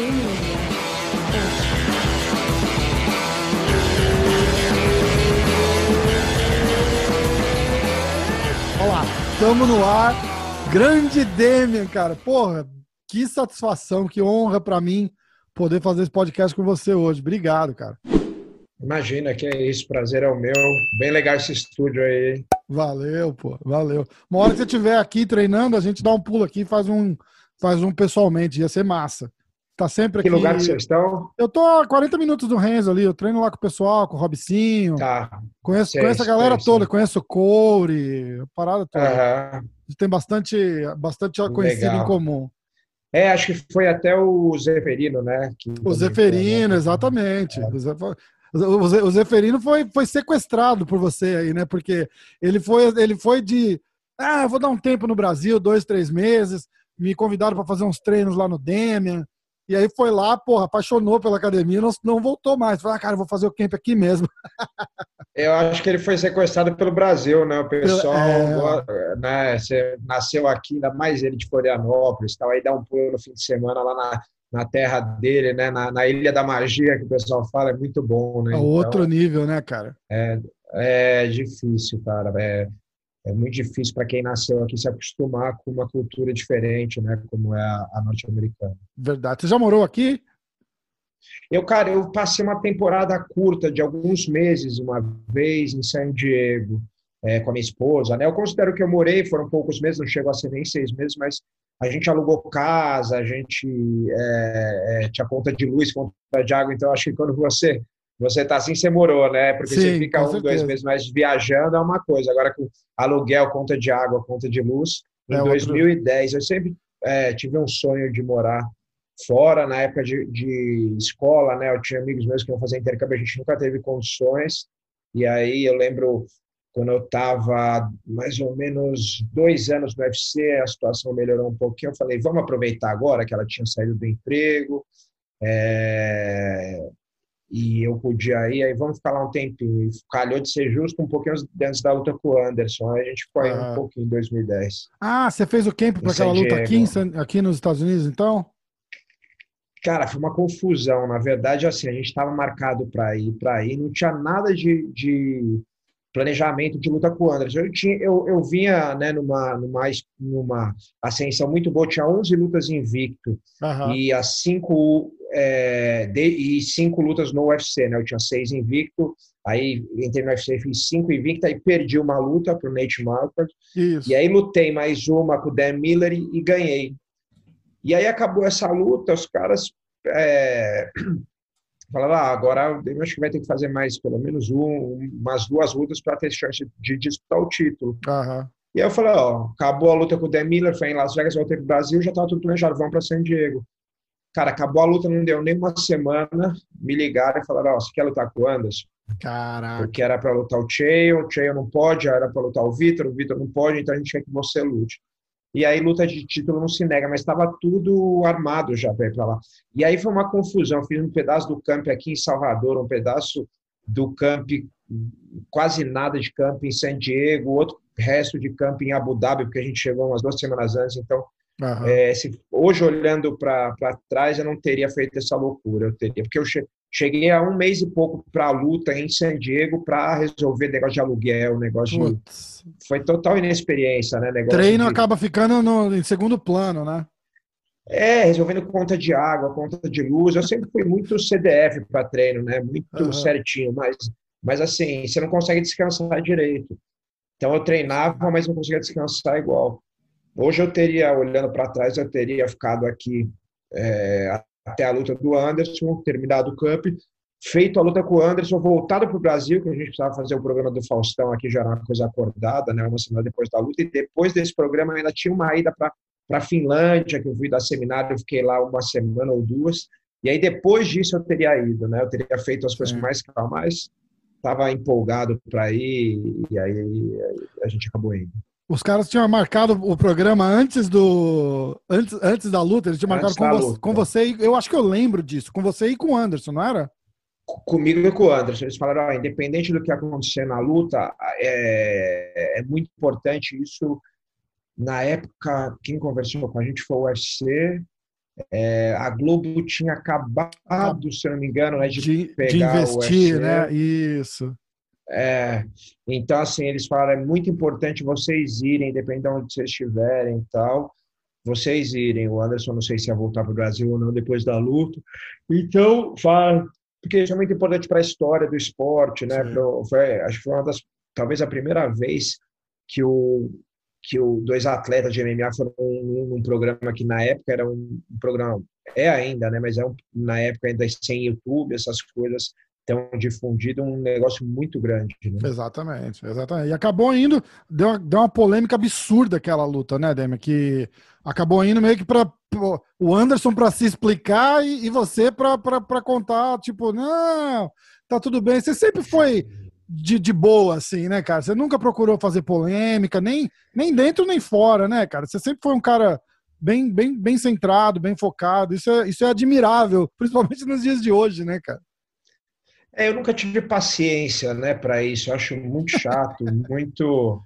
Olha lá, estamos no ar. Grande Demian, cara. Porra, que satisfação, que honra para mim poder fazer esse podcast com você hoje. Obrigado, cara. Imagina que é isso, prazer é o meu. Bem legal esse estúdio aí. Valeu, pô, valeu. Uma hora que você estiver aqui treinando, a gente dá um pulo aqui e faz um, faz um pessoalmente, ia ser massa. Tá sempre aqui. Que lugar que vocês estão? Eu tô a 40 minutos do Renzo ali, eu treino lá com o pessoal, com o Robicinho. Tá. Conheço, sei, conheço a galera sei, toda, sei. conheço o Coure, a parada toda. Uhum. Tem bastante, bastante conhecido Legal. em comum. É, acho que foi até o Zeferino, né? o Zeferino, exatamente. É. O Zeferino foi, foi sequestrado por você aí, né? Porque ele foi, ele foi de. Ah, vou dar um tempo no Brasil, dois, três meses. Me convidaram para fazer uns treinos lá no Demian. E aí foi lá, porra, apaixonou pela academia, não, não voltou mais. Falei, ah, cara, vou fazer o camp aqui mesmo. Eu acho que ele foi sequestrado pelo Brasil, né? O pessoal, é... né? Você nasceu aqui, ainda mais ele de Florianópolis, tal, aí dá um pulo no fim de semana lá na, na terra dele, né? Na, na, Ilha da Magia, que o pessoal fala, é muito bom, né? É outro então, nível, né, cara? É, é difícil, cara. É, é muito difícil para quem nasceu aqui se acostumar com uma cultura diferente, né? Como é a, a norte-americana. Verdade. Você já morou aqui? Eu, cara, eu passei uma temporada curta de alguns meses, uma vez em San Diego, é, com a minha esposa, né? Eu considero que eu morei, foram poucos meses, não chegou a ser nem seis meses, mas a gente alugou casa, a gente é, é, tinha conta de luz, conta de água, então acho que quando você você tá assim, você morou, né? Porque Sim, você fica um, certeza. dois meses mais viajando é uma coisa. Agora com aluguel, conta de água, conta de luz, em é 2010 outro... eu sempre é, tive um sonho de morar fora, na época de, de, escola, né? Eu tinha amigos meus que iam fazer intercâmbio, a gente nunca teve condições. E aí eu lembro quando eu estava mais ou menos dois anos no UFC, a situação melhorou um pouquinho. Eu falei, vamos aproveitar agora que ela tinha saído do emprego é... e eu podia ir, aí vamos ficar lá um tempinho. E calhou de ser justo um pouquinho antes da luta com o Anderson. Aí a gente ficou aí um pouquinho em 2010. Ah, você fez o camp para aquela luta aqui, em, aqui nos Estados Unidos, então? Cara, foi uma confusão. Na verdade, assim, a gente estava marcado para ir, para ir, não tinha nada de, de planejamento de luta com o Anderson. Eu, tinha, eu, eu vinha né, numa, numa, numa ascensão muito boa, tinha 11 lutas invicto uhum. e as cinco, é, de, e cinco lutas no UFC, né? Eu tinha seis invicto, aí entrei no UFC, fiz cinco invicto, aí perdi uma luta para o Nate Marquardt, e aí lutei mais uma com o Dan Miller e, e ganhei. E aí acabou essa luta, os caras é, falava, ah, agora eu acho que vai ter que fazer mais, pelo menos um, umas duas lutas para ter chance de disputar o título. Uhum. E aí eu falei, ó, acabou a luta com o Dan Miller, foi em Las Vegas, voltei pro Brasil, já estava tudo planejado, vamos para San Diego. Cara, acabou a luta, não deu nem uma semana, me ligaram e falaram, ó, você quer lutar com o Anderson? Caraca. Porque era para lutar o Chael, o Chael não pode, era para lutar o Vitor, o Vitor não pode, então a gente quer que você lute e aí luta de título não se nega, mas estava tudo armado já para ir para lá. E aí foi uma confusão, fiz um pedaço do camp aqui em Salvador, um pedaço do camp, quase nada de camp em San Diego, outro resto de camp em Abu Dhabi, porque a gente chegou umas duas semanas antes, então uhum. é, se, hoje olhando para trás eu não teria feito essa loucura, eu teria, porque eu cheguei a um mês e pouco para a luta em San Diego para resolver negócio de aluguel, negócio Putz. de foi total inexperiência, né? Negócio Treino de... acaba ficando no, em segundo plano, né? É, resolvendo conta de água, conta de luz. Eu sempre fui muito CDF para treino, né? Muito uhum. certinho, mas, mas assim, você não consegue descansar direito. Então eu treinava, mas não conseguia descansar igual. Hoje eu teria, olhando para trás, eu teria ficado aqui é, até a luta do Anderson, terminado o camp, feito a luta com o Anderson, voltado para o Brasil, que a gente precisava fazer o programa do Faustão aqui, já era uma coisa acordada, né, uma semana depois da luta, e depois desse programa ainda tinha uma ida para a Finlândia, que eu fui dar seminário, eu fiquei lá uma semana ou duas, e aí depois disso eu teria ido, né, eu teria feito as coisas é. mais calma, mas estava empolgado para ir, e aí a gente acabou indo. Os caras tinham marcado o programa antes do. Antes, antes da luta, eles tinham marcado com, vo com, você e. Eu acho que eu lembro disso, com você e com o Anderson, não era? comigo e com o Anderson. Eles falaram, ah, independente do que acontecer na luta, é, é muito importante isso. Na época, quem conversou com a gente foi o UFC, É, a Globo tinha acabado, se eu não me engano, né, de, de, de investir, né? Isso. É, então, assim, eles falaram, é muito importante vocês irem, dependendo de onde vocês estiverem e tal, vocês irem. O Anderson não sei se ia voltar para o Brasil ou não depois da luta. Então, fala, porque isso é muito importante para a história do esporte, né? Pro, foi, acho que foi uma das, talvez a primeira vez que o que o dois atletas de MMA foram num, num programa que na época era um, um programa é ainda, né? Mas é um, na época ainda sem YouTube, essas coisas tão difundido um negócio muito grande. Né? Exatamente, exatamente. E acabou indo, deu uma, deu uma polêmica absurda aquela luta, né, Demi? Que acabou indo meio que para o Anderson para se explicar e, e você para contar, tipo, não, tá tudo bem. Você sempre foi de, de boa, assim, né, cara? Você nunca procurou fazer polêmica, nem, nem dentro nem fora, né, cara? Você sempre foi um cara bem, bem, bem centrado, bem focado. Isso é, isso é admirável, principalmente nos dias de hoje, né, cara? É, eu nunca tive paciência, né, para isso. Eu acho muito chato, muito.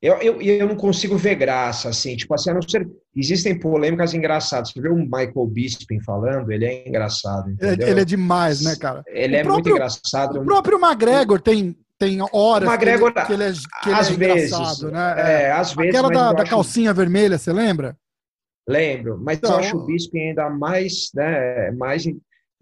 Eu, eu, eu não consigo ver graça, assim, tipo assim, a não ser. Existem polêmicas engraçadas. Você vê o Michael Bisping falando, ele é engraçado. Ele, ele, é demais, né, cara? Ele o é próprio, muito engraçado. O próprio McGregor tem, tem horas McGregor, que, ele, é, que ele é vezes, engraçado, né? É, é às vezes. Aquela da, da calcinha vermelha, você lembra? Lembro, mas então, eu acho o Bisping ainda mais, né, mais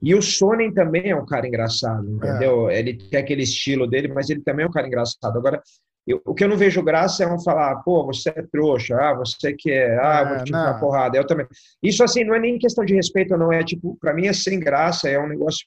e o Sonnen também é um cara engraçado, entendeu? É. Ele tem aquele estilo dele, mas ele também é um cara engraçado. Agora, eu, o que eu não vejo graça é um falar, pô, você é trouxa, ah, você que é, ah, é, vou te dar porrada. Eu também. Isso, assim, não é nem questão de respeito, não. É tipo, para mim é sem graça, é um negócio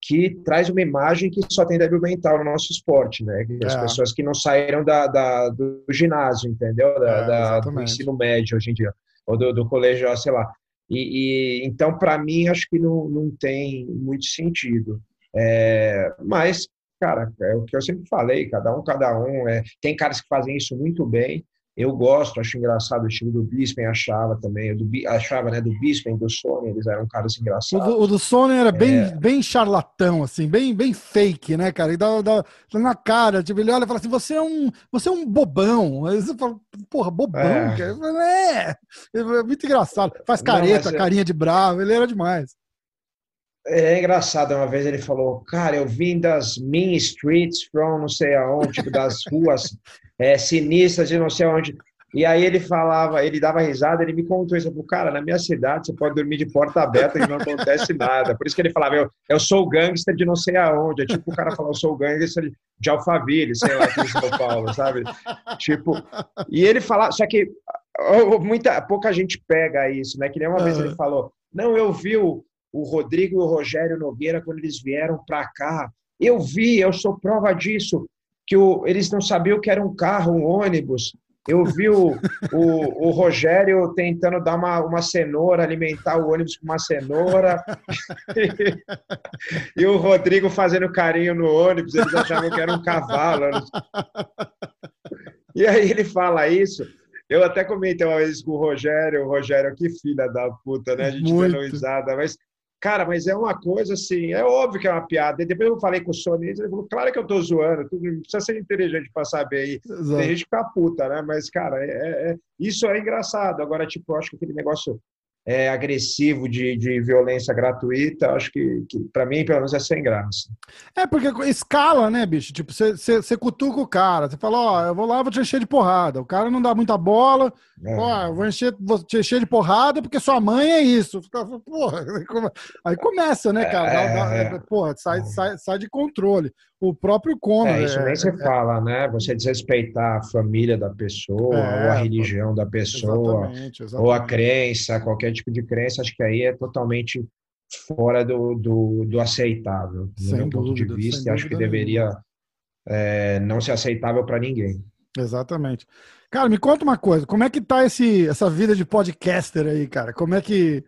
que traz uma imagem que só tem débil mental no nosso esporte, né? As é. pessoas que não saíram da, da, do ginásio, entendeu? Da, é, da, do ensino médio hoje em dia, ou do, do colégio, sei lá. E, e então, para mim, acho que não, não tem muito sentido. É, mas, cara, é o que eu sempre falei, cada um, cada um. É, tem caras que fazem isso muito bem, eu gosto, acho engraçado o estilo do Bisping, achava também, do, achava, né, do Bisping, do Sony, eles eram caras engraçados. O do, o do Sony era bem, é... bem charlatão, assim, bem, bem fake, né, cara? E dá, dá, na cara, tipo, ele olha e fala assim, você é um, você é um bobão. Aí você fala, porra, bobão, é. cara. É, é muito engraçado. Faz careta, Não, carinha de bravo, ele era demais. É engraçado, uma vez ele falou, cara, eu vim das mean streets from não sei aonde, tipo, das ruas é, sinistras de não sei aonde. E aí ele falava, ele dava risada, ele me contou isso. Eu falei, cara, na minha cidade você pode dormir de porta aberta e não acontece nada. Por isso que ele falava, eu, eu sou gangster de não sei aonde. É tipo o cara falar, eu sou gangster de Alphaville, sei lá, aqui em São Paulo, sabe? Tipo, e ele falava, só que muita, pouca gente pega isso, né? Que nem uma vez ele falou, não, eu vi o, o Rodrigo e o Rogério Nogueira quando eles vieram para cá. Eu vi, eu sou prova disso, que o, eles não sabiam que era um carro, um ônibus. Eu vi o, o, o, Rogério tentando dar uma, uma cenoura, alimentar o ônibus com uma cenoura. e o Rodrigo fazendo carinho no ônibus, eles achavam que era um cavalo. E aí ele fala isso. Eu até comentei uma vez com o Rogério, o Rogério, que filha da puta, né? A gente dando risada, mas Cara, mas é uma coisa assim, é óbvio que é uma piada. E depois eu falei com o Sony, ele falou, claro que eu tô zoando, tu não precisa ser inteligente para saber aí. Exato. Tem gente que fica puta, né? Mas, cara, é, é, é, isso é engraçado. Agora, tipo, eu acho que aquele negócio é, agressivo de, de violência gratuita, acho que, que para mim, pelo menos, é sem graça. É, porque escala, né, bicho? Tipo, você cutuca o cara, você fala, ó, eu vou lá, vou te encher de porrada. O cara não dá muita bola, é. ó, eu vou, encher, vou te encher de porrada porque sua mãe é isso. Porra, aí começa, né, cara? É, dá, porra, sai, sai, sai de controle o próprio Conor. É, isso nem é, se é, fala, né? Você desrespeitar a família da pessoa, é, ou a religião da pessoa, exatamente, exatamente. ou a crença, qualquer tipo de crença, acho que aí é totalmente fora do, do, do aceitável, do meu ponto de vista, e acho que deveria é, não ser aceitável para ninguém. Exatamente. Cara, me conta uma coisa, como é que tá esse, essa vida de podcaster aí, cara? Como é que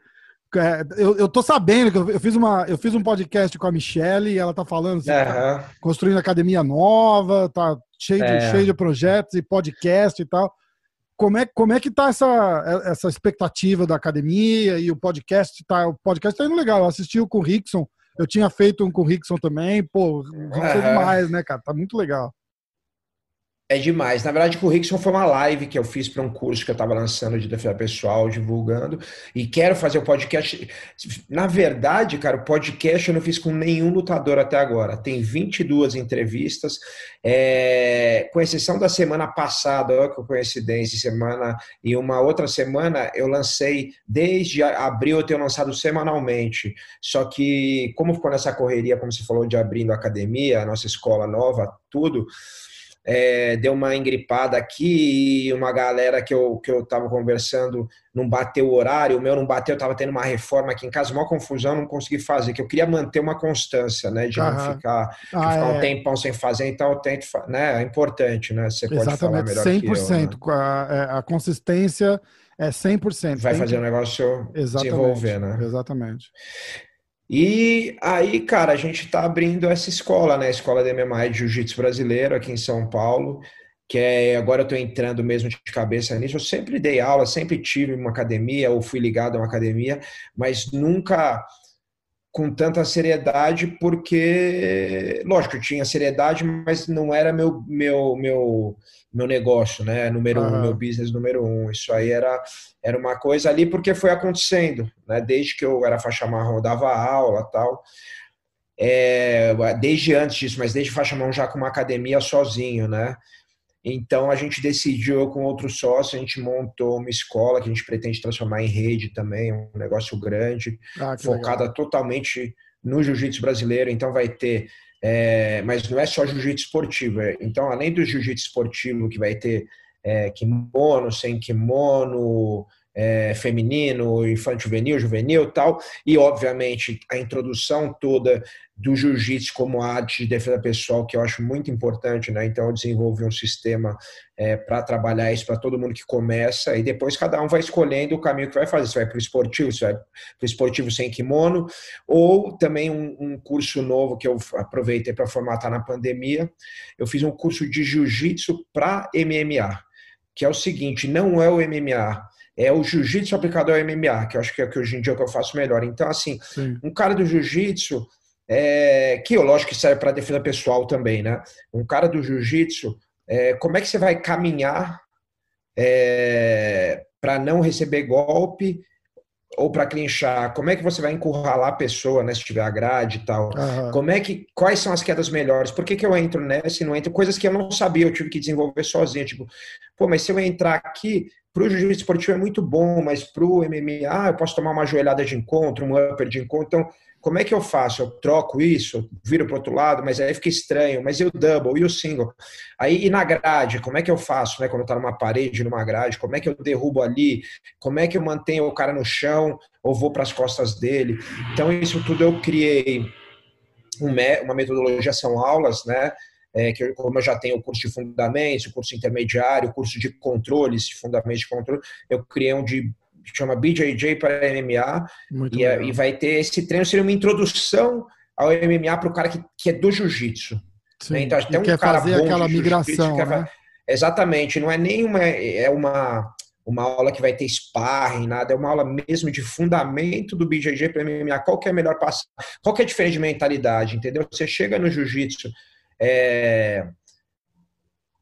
é, eu, eu tô sabendo que eu, fiz uma, eu fiz um podcast com a Michelle e ela tá falando assim, uhum. tá construindo academia nova, tá cheio de, é. cheio de projetos e podcast e tal. Como é, como é que tá essa, essa expectativa da academia e o podcast? Tá, o podcast tá indo legal. Eu assisti o com o Rickson, eu tinha feito um com o Rickson também, pô, não sei demais, né, cara? Tá muito legal. É demais. Na verdade, o Rickson foi uma live que eu fiz para um curso que eu estava lançando de defesa pessoal, divulgando, e quero fazer o podcast. Na verdade, cara, o podcast eu não fiz com nenhum lutador até agora. Tem 22 entrevistas, é... com exceção da semana passada, olha que coincidência, semana e uma outra semana eu lancei, desde abril eu tenho lançado semanalmente. Só que, como ficou nessa correria, como você falou, de abrindo a academia, a nossa escola nova, tudo é, deu uma engripada aqui e uma galera que eu, que eu tava conversando não bateu o horário, o meu não bateu, eu tava tendo uma reforma aqui em casa, uma confusão, não consegui fazer, que eu queria manter uma constância, né, de não ficar, de ah, ficar é. um tempão sem fazer, então eu tento, né, é importante, né, você pode Exatamente, falar melhor 100%, que eu, né? a, é, a consistência é 100%. Vai fazer o negócio Exatamente, desenvolver, né? Exatamente. E aí, cara, a gente está abrindo essa escola, né? Escola de MMA de Jiu-Jitsu brasileiro aqui em São Paulo, que é agora eu estou entrando mesmo de cabeça nisso. Eu sempre dei aula, sempre tive uma academia ou fui ligado a uma academia, mas nunca com tanta seriedade, porque, lógico, eu tinha seriedade, mas não era meu meu meu meu negócio, né? Número uhum. um, meu business número um. Isso aí era era uma coisa ali porque foi acontecendo, né? Desde que eu era faixa marrom, eu dava aula tal. É, desde antes disso, mas desde faixa marrom já com uma academia sozinho, né? Então a gente decidiu com outro sócio, a gente montou uma escola que a gente pretende transformar em rede também, um negócio grande, ah, focada legal. totalmente no jiu-jitsu brasileiro. Então vai ter, é, mas não é só jiu-jitsu esportivo. É, então, além do jiu-jitsu esportivo, que vai ter é, kimono, sem kimono, é, feminino, infantil juvenil, juvenil tal, e obviamente a introdução toda do jiu-jitsu como arte de defesa pessoal, que eu acho muito importante, né? Então eu desenvolvi um sistema é, para trabalhar isso para todo mundo que começa, e depois cada um vai escolhendo o caminho que vai fazer. Se vai para o esportivo, se vai para o esportivo sem kimono, ou também um, um curso novo que eu aproveitei para formatar na pandemia. Eu fiz um curso de jiu-jitsu para MMA, que é o seguinte: não é o MMA é o jiu-jitsu aplicado ao MMA, que eu acho que é que hoje em dia é o que eu faço melhor. Então, assim, Sim. um cara do jiu-jitsu, é, que eu lógico que serve para defesa pessoal também, né? Um cara do jiu-jitsu, é, como é que você vai caminhar é, para não receber golpe ou para clinchar? Como é que você vai encurralar a pessoa, né, se tiver a grade e tal? Uhum. Como é que quais são as quedas melhores? Por que, que eu entro nessa e não entro? Coisas que eu não sabia, eu tive que desenvolver sozinho, tipo, pô, mas se eu entrar aqui, para o jiu-jitsu esportivo é muito bom, mas para o MMA eu posso tomar uma joelhada de encontro, um upper de encontro. Então, como é que eu faço? Eu troco isso, viro para outro lado, mas aí fica estranho. Mas e o double, e o single? Aí, e na grade, como é que eu faço, né? Quando está numa parede, numa grade, como é que eu derrubo ali? Como é que eu mantenho o cara no chão ou vou para as costas dele? Então, isso tudo eu criei uma metodologia, são aulas, né? É, que eu, como eu já tenho o curso de fundamentos, o curso intermediário, o curso de controles, de fundamentos de controle, eu criei um de chama BJJ para MMA e, é, e, vai ter esse treino seria uma introdução ao MMA para o cara que, que é do jiu-jitsu. Né? Então tem um quer cara fazer aquela migração, né? Exatamente, não é nenhuma é uma uma aula que vai ter sparring, nada, é uma aula mesmo de fundamento do BJJ para MMA, qual que é a melhor passo, qual que é a diferença de mentalidade, entendeu? Você chega no jiu-jitsu, é,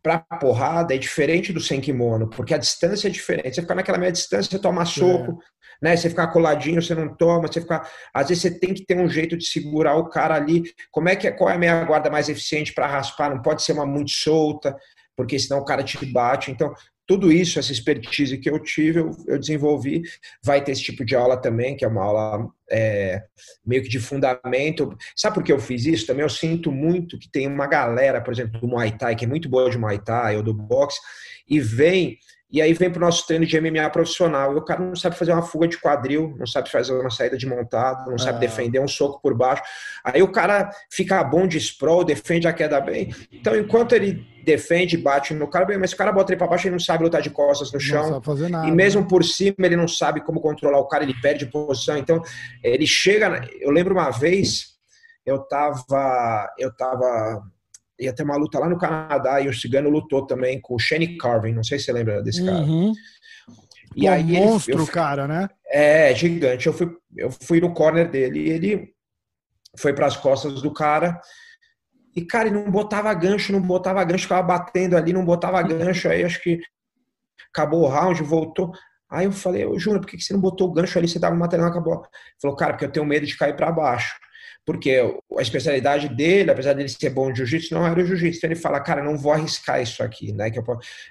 para porrada é diferente do sem kimono, porque a distância é diferente. Você ficar naquela meia distância, você toma soco, é. né? Você ficar coladinho, você não toma, você ficar. Às vezes você tem que ter um jeito de segurar o cara ali. Como é que é, qual é a meia guarda mais eficiente para raspar? Não pode ser uma muito solta, porque senão o cara te bate. Então, tudo isso, essa expertise que eu tive, eu, eu, desenvolvi. Vai ter esse tipo de aula também, que é uma aula é, meio que de fundamento. Sabe por que eu fiz isso? Também eu sinto muito que tem uma galera, por exemplo, do Muay Thai, que é muito boa de Muay Thai ou do boxe, e vem e aí vem para o nosso treino de MMA profissional. E o cara não sabe fazer uma fuga de quadril, não sabe fazer uma saída de montado, não sabe ah. defender um soco por baixo. Aí o cara fica bom de sprawl, defende a queda bem. Então, enquanto ele defende, bate no cara bem, mas o cara bota ele para baixo, ele não sabe lutar de costas no chão. E mesmo por cima, ele não sabe como controlar o cara, ele perde posição. Então, ele chega. Eu lembro uma vez, eu tava. Eu tava ia ter uma luta lá no Canadá e o Cigano lutou também com o Shane Carvin, não sei se você lembra desse cara. Uhum. E Pô, aí monstro, ele, cara, né? É, gigante. Eu fui, eu fui no corner dele e ele foi para as costas do cara E, cara, ele não botava gancho, não botava gancho, ficava batendo ali, não botava gancho. Aí acho que acabou o round, voltou. Aí eu falei, ô Júnior, por que você não botou o gancho ali? Você tava matando, acabou. Ele falou, cara, porque eu tenho medo de cair para baixo. Porque a especialidade dele, apesar dele ser bom de jiu-jitsu, não era o jiu-jitsu. Então ele fala, cara, não vou arriscar isso aqui, né?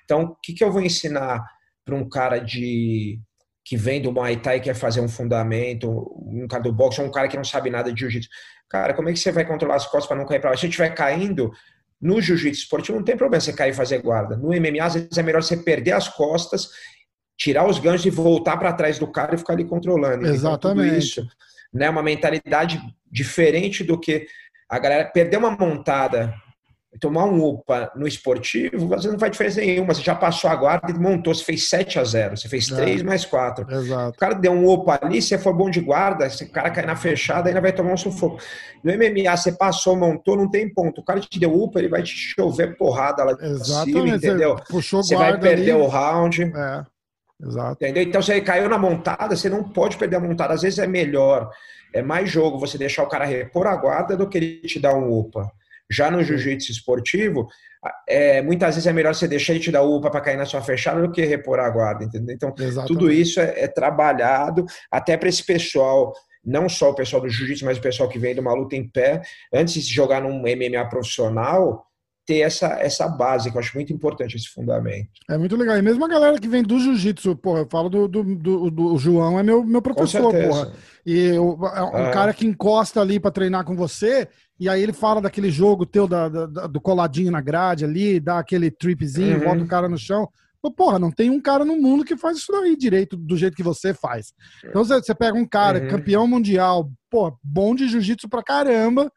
Então, o que, que eu vou ensinar para um cara de que vem do Muay Thai e quer fazer um fundamento, um cara do boxe, ou um cara que não sabe nada de jiu-jitsu. Cara, como é que você vai controlar as costas para não cair para baixo? Se estiver caindo, no jiu-jitsu esportivo não tem problema você cair e fazer guarda. No MMA, às vezes é melhor você perder as costas, tirar os ganchos e voltar para trás do cara e ficar ali controlando. Exatamente. Então, isso, né, uma mentalidade diferente do que a galera perder uma montada tomar um UPA no esportivo, você não faz diferença nenhuma. Você já passou a guarda e montou, você fez 7 a 0 você fez 3 é. mais 4. Exato. O cara deu um UPA ali, se for bom de guarda, se o cara cair na fechada, ainda vai tomar um sufoco. No MMA, você passou, montou, não tem ponto. O cara te deu UPA, ele vai te chover porrada lá de cima, entendeu? Você puxou você vai perder ali. o round. É. Exato. Entendeu? Então, você caiu na montada, você não pode perder a montada. Às vezes é melhor, é mais jogo você deixar o cara repor a guarda do que ele te dar um UPA. Já no jiu-jitsu esportivo, é, muitas vezes é melhor você deixar ele te dar UPA para cair na sua fechada do que repor a guarda, entendeu? Então, Exatamente. tudo isso é, é trabalhado até para esse pessoal, não só o pessoal do jiu-jitsu, mas o pessoal que vem de uma luta em pé, antes de jogar num MMA profissional, ter essa, essa base, que eu acho muito importante esse fundamento. É muito legal. E mesmo a galera que vem do jiu-jitsu, porra, eu falo do, do, do, do, João, é meu, meu professor, porra. E eu, é um ah. cara que encosta ali para treinar com você, e aí ele fala daquele jogo teu da, da, do coladinho na grade ali, dá aquele tripzinho, uhum. bota o cara no chão. Porra, não tem um cara no mundo que faz isso daí direito, do jeito que você faz. Então você, pega um cara, uhum. campeão mundial, pô, bom de jiu-jitsu pra caramba,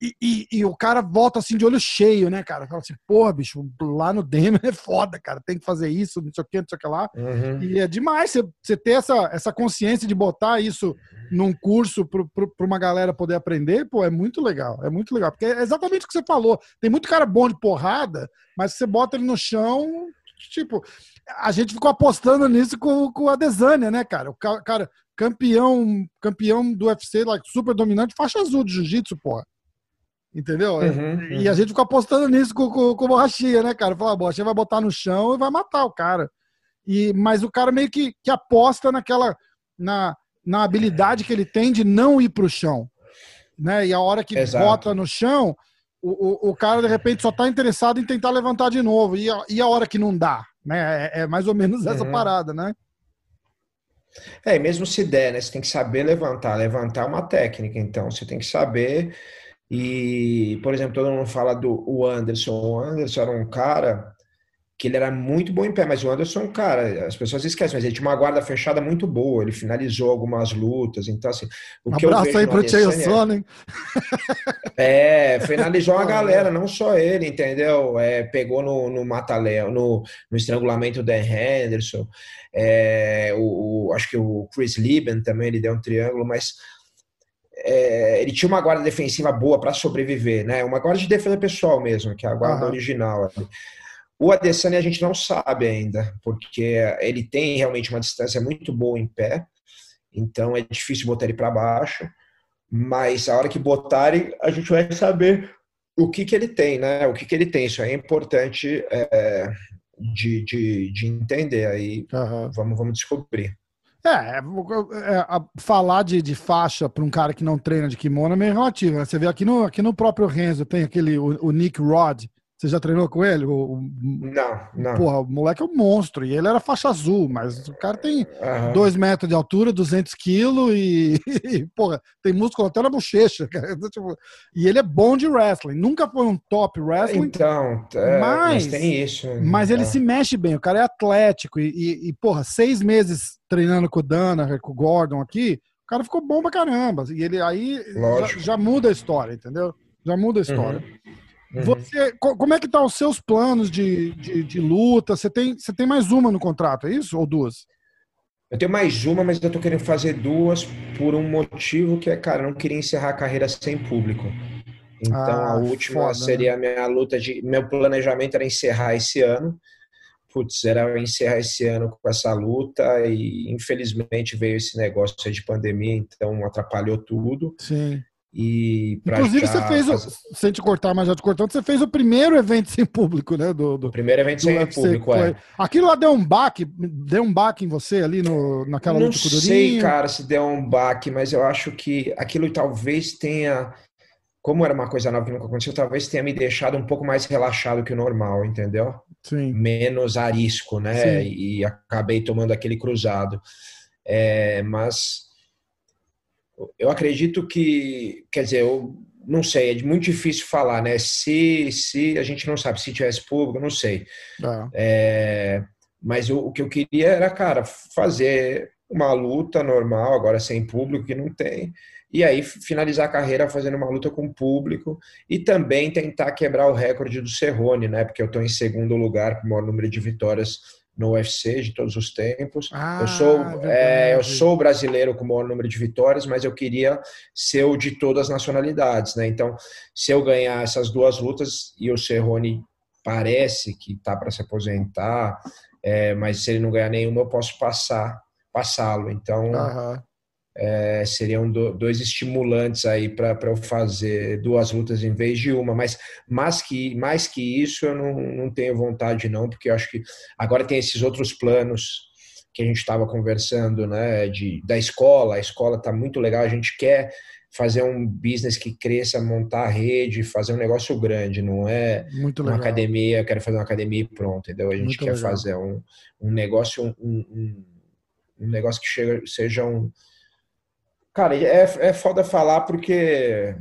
e, e, e, o cara volta assim de olho cheio, né, cara? Fala assim, porra, bicho, lá no Demo é foda, cara. Tem que fazer isso, não sei o que, não sei o que lá. Uhum. E é demais você, você ter essa, essa consciência de botar isso num curso para uma galera poder aprender, pô, é muito legal. É muito legal. Porque é exatamente o que você falou. Tem muito cara bom de porrada, mas você bota ele no chão, tipo. A gente ficou apostando nisso com, com a Desânia, né, cara? O cara, campeão, campeão do UFC, like, super dominante, faixa azul de jiu-jitsu, porra. Entendeu? Uhum, uhum. E a gente ficou apostando nisso com, com, com borrachinha, né, cara? Fala, a borrachinha vai botar no chão e vai matar o cara. E, mas o cara meio que, que aposta naquela. Na, na habilidade que ele tem de não ir para o chão. Né? E a hora que Exato. bota no chão, o, o, o, cara de repente só está interessado em tentar levantar de novo. E a, e a hora que não dá? Né? É, é mais ou menos essa uhum. parada, né? É, e mesmo se der, né? Você tem que saber levantar. Levantar é uma técnica, então você tem que saber e, por exemplo, todo mundo fala do Anderson. O Anderson era um cara que ele era muito bom em pé, mas o Anderson, cara, as pessoas esquecem, mas ele tinha uma guarda fechada muito boa, ele finalizou algumas lutas, então assim, o um que abraço eu vejo aí pro Tio Sonnen. É, finalizou uma galera, não só ele, entendeu? É, pegou no, no mata-leão, no, no estrangulamento do Dan Henderson, é, o, o, acho que o Chris Lieben também, ele deu um triângulo, mas é, ele tinha uma guarda defensiva boa para sobreviver, né? Uma guarda de defesa pessoal mesmo, que é a guarda uhum. original. O Adesanya a gente não sabe ainda, porque ele tem realmente uma distância muito boa em pé, então é difícil botar ele para baixo, mas a hora que botarem, a gente vai saber o que, que ele tem, né? O que, que ele tem, isso é importante é, de, de, de entender aí, uhum. vamos, vamos descobrir. É, é, é falar de, de faixa para um cara que não treina de kimono é meio relativo. Né? Você vê aqui no, aqui no próprio Renzo, tem aquele, o, o Nick Rod, você já treinou com ele? O, não, não. Porra, o moleque é um monstro. E ele era faixa azul, mas o cara tem 2 uhum. metros de altura, 200 quilos e, e, porra, tem músculo até na bochecha. Então, tipo, e ele é bom de wrestling. Nunca foi um top wrestling. Então, é, mas, mas, tem isso. Mas ele é. se mexe bem. O cara é atlético. E, e, e, porra, seis meses treinando com o Dana, com o Gordon aqui, o cara ficou bom pra caramba. E ele aí já, já, muda a história, entendeu? Já muda a história. Uhum. Uhum. Você, como é que tá os seus planos de, de, de, luta? Você tem, você tem mais uma no contrato, é isso? Ou duas? Eu tenho mais uma, mas eu tô querendo fazer duas por um motivo que é, cara, eu não queria encerrar a carreira sem público. Então ah, a última foda, seria a minha luta de. Meu planejamento era encerrar esse ano. Putz, era encerrar esse ano com essa luta e infelizmente veio esse negócio de pandemia, então atrapalhou tudo. Sim. E Inclusive, você fez, o, sem te cortar, mas já te cortando, você fez o primeiro evento sem público, né? Do, do primeiro evento sem UFC, público, é. Aquilo lá deu um baque, deu um baque em você ali no, naquela Não sei, cara, se deu um baque, mas eu acho que aquilo talvez tenha, como era uma coisa nova que nunca aconteceu, talvez tenha me deixado um pouco mais relaxado que o normal, entendeu? Sim. Menos arisco, né? Sim. E acabei tomando aquele cruzado. É, mas eu acredito que, quer dizer, eu não sei, é muito difícil falar, né? Se, se a gente não sabe, se tivesse público, não sei. Ah. É, mas eu, o que eu queria era, cara, fazer uma luta normal, agora sem público, que não tem, e aí finalizar a carreira fazendo uma luta com público e também tentar quebrar o recorde do Cerrone, né? Porque eu estou em segundo lugar com o maior número de vitórias no UFC de todos os tempos. Ah, eu sou é, eu sou brasileiro com o maior número de vitórias, mas eu queria ser o de todas as nacionalidades, né? Então, se eu ganhar essas duas lutas e o Cerrone parece que tá para se aposentar, é, mas se ele não ganhar nenhuma, eu posso passar passá-lo. Então, é, seriam do, dois estimulantes aí para eu fazer duas lutas em vez de uma, mas mais que, mais que isso eu não, não tenho vontade não, porque eu acho que agora tem esses outros planos que a gente estava conversando, né, de, da escola, a escola está muito legal, a gente quer fazer um business que cresça, montar a rede, fazer um negócio grande, não é muito uma legal. academia, eu quero fazer uma academia e pronto, entendeu? A gente muito quer legal. fazer um, um negócio, um, um, um negócio que chega, seja um, Cara, é, é foda falar porque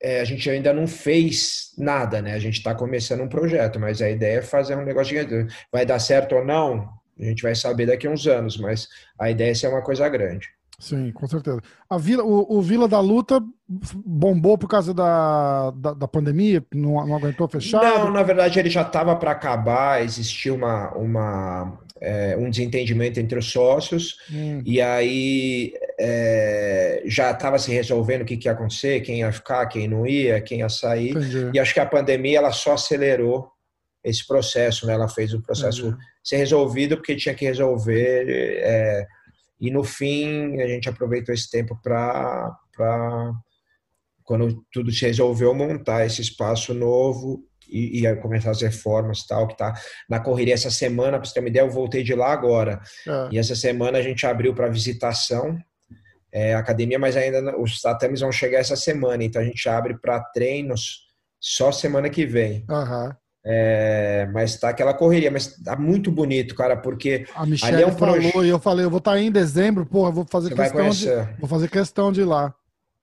é, a gente ainda não fez nada, né? A gente está começando um projeto, mas a ideia é fazer um negócio gigante. Vai dar certo ou não? A gente vai saber daqui a uns anos, mas a ideia é ser uma coisa grande. Sim, com certeza. A Vila, o, o Vila da Luta bombou por causa da, da, da pandemia? Não, não, aguentou fechar? Não, na verdade ele já estava para acabar, existia uma, uma, é, um desentendimento entre os sócios, hum. e aí é, já estava se resolvendo o que, que, ia acontecer, quem ia ficar, quem não ia, quem ia sair. Entendi. E acho que a pandemia ela só acelerou esse processo, né? ela fez o processo Entendi. ser resolvido porque tinha que resolver. É, e no fim, a gente aproveitou esse tempo para, quando tudo se resolveu, montar esse espaço novo e, e começar as reformas tal, que está na correria essa semana. Para você ter uma ideia, eu voltei de lá agora. É. E essa semana a gente abriu para visitação é, academia, mas ainda os tatames vão chegar essa semana, então a gente abre para treinos só semana que vem. Uhum. É, mas tá aquela correria, mas tá muito bonito, cara, porque a Michelle é um falou proje... e eu falei, eu vou estar tá aí em dezembro, porra, vou fazer você questão de vou fazer questão de ir lá.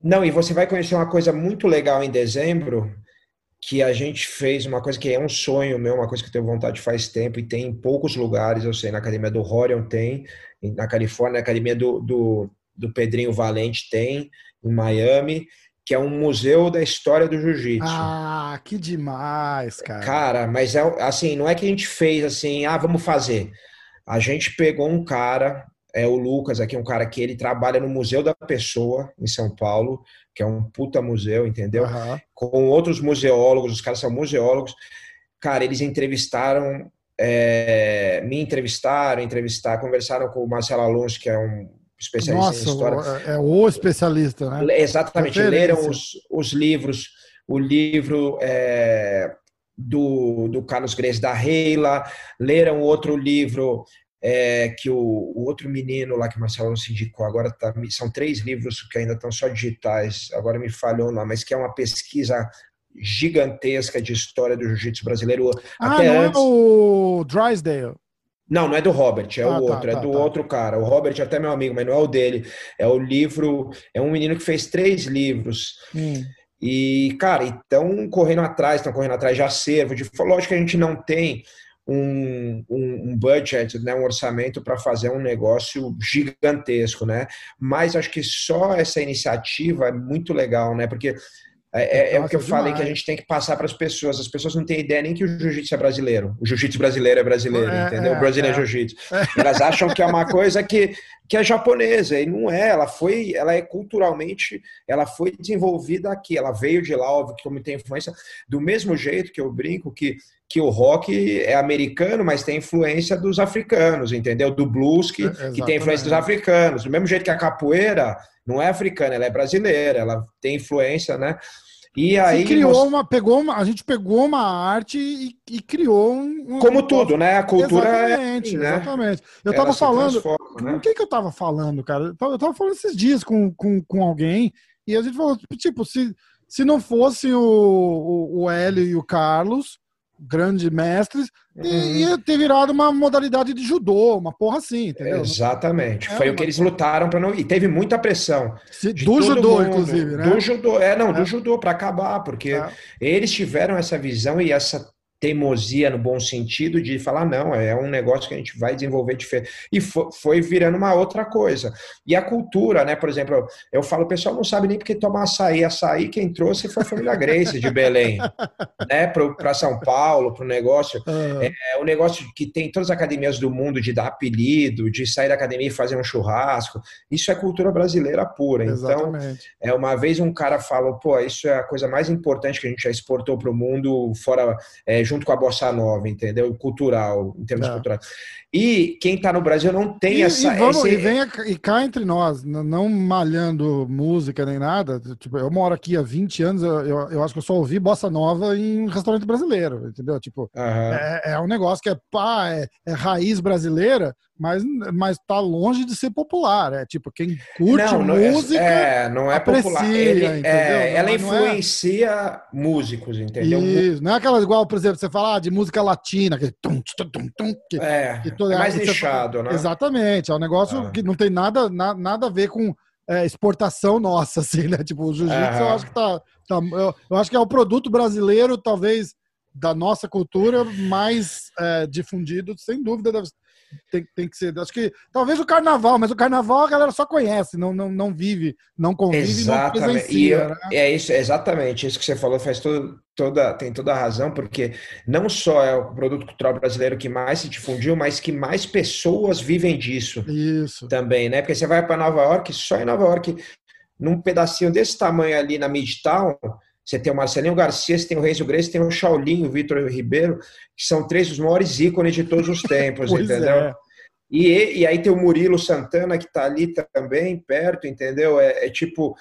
Não, e você vai conhecer uma coisa muito legal em dezembro, que a gente fez uma coisa que é um sonho meu, uma coisa que eu tenho vontade faz tempo e tem em poucos lugares, eu sei, na academia do Horion tem, na Califórnia, na academia do, do, do Pedrinho Valente tem, em Miami, que é um museu da história do jiu-jitsu. Ah, que demais, cara. Cara, mas é assim, não é que a gente fez assim, ah, vamos fazer. A gente pegou um cara, é o Lucas aqui, um cara que ele trabalha no Museu da Pessoa, em São Paulo, que é um puta museu, entendeu? Uhum. Com outros museólogos, os caras são museólogos. Cara, eles entrevistaram, é, me entrevistaram, entrevistaram, conversaram com o Marcelo Alonso, que é um especialista Nossa, em história. É, é o especialista, né? Exatamente, leram os, os livros, o livro é, do, do Carlos Grez da Reila, leram outro livro é, que o, o, outro menino lá que o Marcelo se indicou, agora tá, são três livros que ainda estão só digitais, agora me falhou lá, mas que é uma pesquisa gigantesca de história do jiu-jitsu brasileiro. Ah, até não é antes... é o Drysdale? Não, não é do Robert, é ah, o tá, outro, é tá, é do tá. outro cara. O Robert é até meu amigo, mas não é o dele. É o livro, é um menino que fez três livros. Hum. E, cara, estão correndo atrás, estão correndo atrás de acervo. De, lógico que a gente não tem um, um, um budget, né, um orçamento para fazer um negócio gigantesco, né? Mas acho que só essa iniciativa é muito legal, né? Porque é, é, é o que eu demais. falei que a gente tem que passar para as pessoas. As pessoas não têm ideia nem que o jiu-jitsu é brasileiro. O jiu-jitsu brasileiro é brasileiro, é, entendeu? o brasileiro é, é. jiu-jitsu. Elas acham que é uma coisa que que é japonesa e não é, ela foi, ela é culturalmente, ela foi desenvolvida aqui, ela veio de lá, óbvio que como tem influência, do mesmo jeito que eu brinco que que o rock é americano, mas tem influência dos africanos, entendeu? Do blues que, é, que tem influência dos africanos. Do mesmo jeito que a capoeira não é africana, ela é brasileira, ela tem influência, né? E aí Você criou nós... uma, pegou uma, a gente pegou uma arte e, e criou um, como um... tudo, né? A cultura exatamente, é, né? exatamente. Eu estava falando, né? o que que eu estava falando, cara? Eu estava falando esses dias com, com, com alguém e a gente falou tipo se se não fosse o, o, o Hélio e o Carlos, grandes mestres, uhum. e ia ter virado uma modalidade de judô, uma porra assim, entendeu? Exatamente. É, Foi o que eles lutaram para não. E teve muita pressão. Se, do judô, mundo, inclusive, né? Do judô, é, não, é. do judô, para acabar, porque é. eles tiveram essa visão e essa teimosia no bom sentido de falar, não, é um negócio que a gente vai desenvolver diferente. E foi, virando uma outra coisa. E a cultura, né? Por exemplo, eu, falo, o pessoal não sabe nem porque tomar açaí. Açaí quem trouxe foi a família Grace de Belém, né? Para São Paulo, para o negócio. Uhum. É, o negócio que tem todas as academias do mundo de dar apelido, de sair da academia e fazer um churrasco. Isso é cultura brasileira pura. Então, Exatamente. Então, é, uma vez um cara falou, pô, isso é a coisa mais importante que a gente já exportou para o mundo, fora é, junto com a bossa nova, entendeu? Cultural, em termos é. culturais. E quem está no Brasil não tem e, essa. E, vamos, esse... e, venha, e cá entre nós, não malhando música nem nada. Tipo, eu moro aqui há 20 anos, eu, eu, eu acho que eu só ouvi bossa nova em um restaurante brasileiro, entendeu? Tipo, uhum. é, é, um negócio que é pá, é, é raiz brasileira, mas, mas tá longe de ser popular. É tipo, quem curte não, não é, música. É, não é aprecia, popular. Ele, é, ela é. influencia músicos, entendeu? Isso, não é aquela igual, por exemplo, você falar ah, de música latina, que, tum, tum, tum, tum, que, é, que é mais nichado, né? Exatamente, é um negócio ah. que não tem nada, na, nada a ver com é, exportação nossa, assim, né? Tipo, o jiu-jitsu eu acho que tá. tá eu, eu, acho que é o produto brasileiro, talvez, da nossa cultura mais é, difundido, sem dúvida, deve, tem, tem que ser. Acho que talvez o carnaval, mas o carnaval a galera só conhece, não, não, não vive, não convive, exatamente. não presencia. Eu, né? É isso, exatamente isso que você falou faz todo, toda, tem toda a razão, porque não só é o produto cultural brasileiro que mais se difundiu, mas que mais pessoas vivem disso. Isso. Também, né? Porque você vai para Nova York, só em Nova York, num pedacinho desse tamanho ali na Midtown, você tem o Marcelinho Garcia, você tem o Renzo Grace, tem o Shaolin, o Vitor Ribeiro, que são três dos maiores ícones de todos os tempos, entendeu? É. E, e aí tem o Murilo Santana, que está ali também, perto, entendeu? É, é tipo.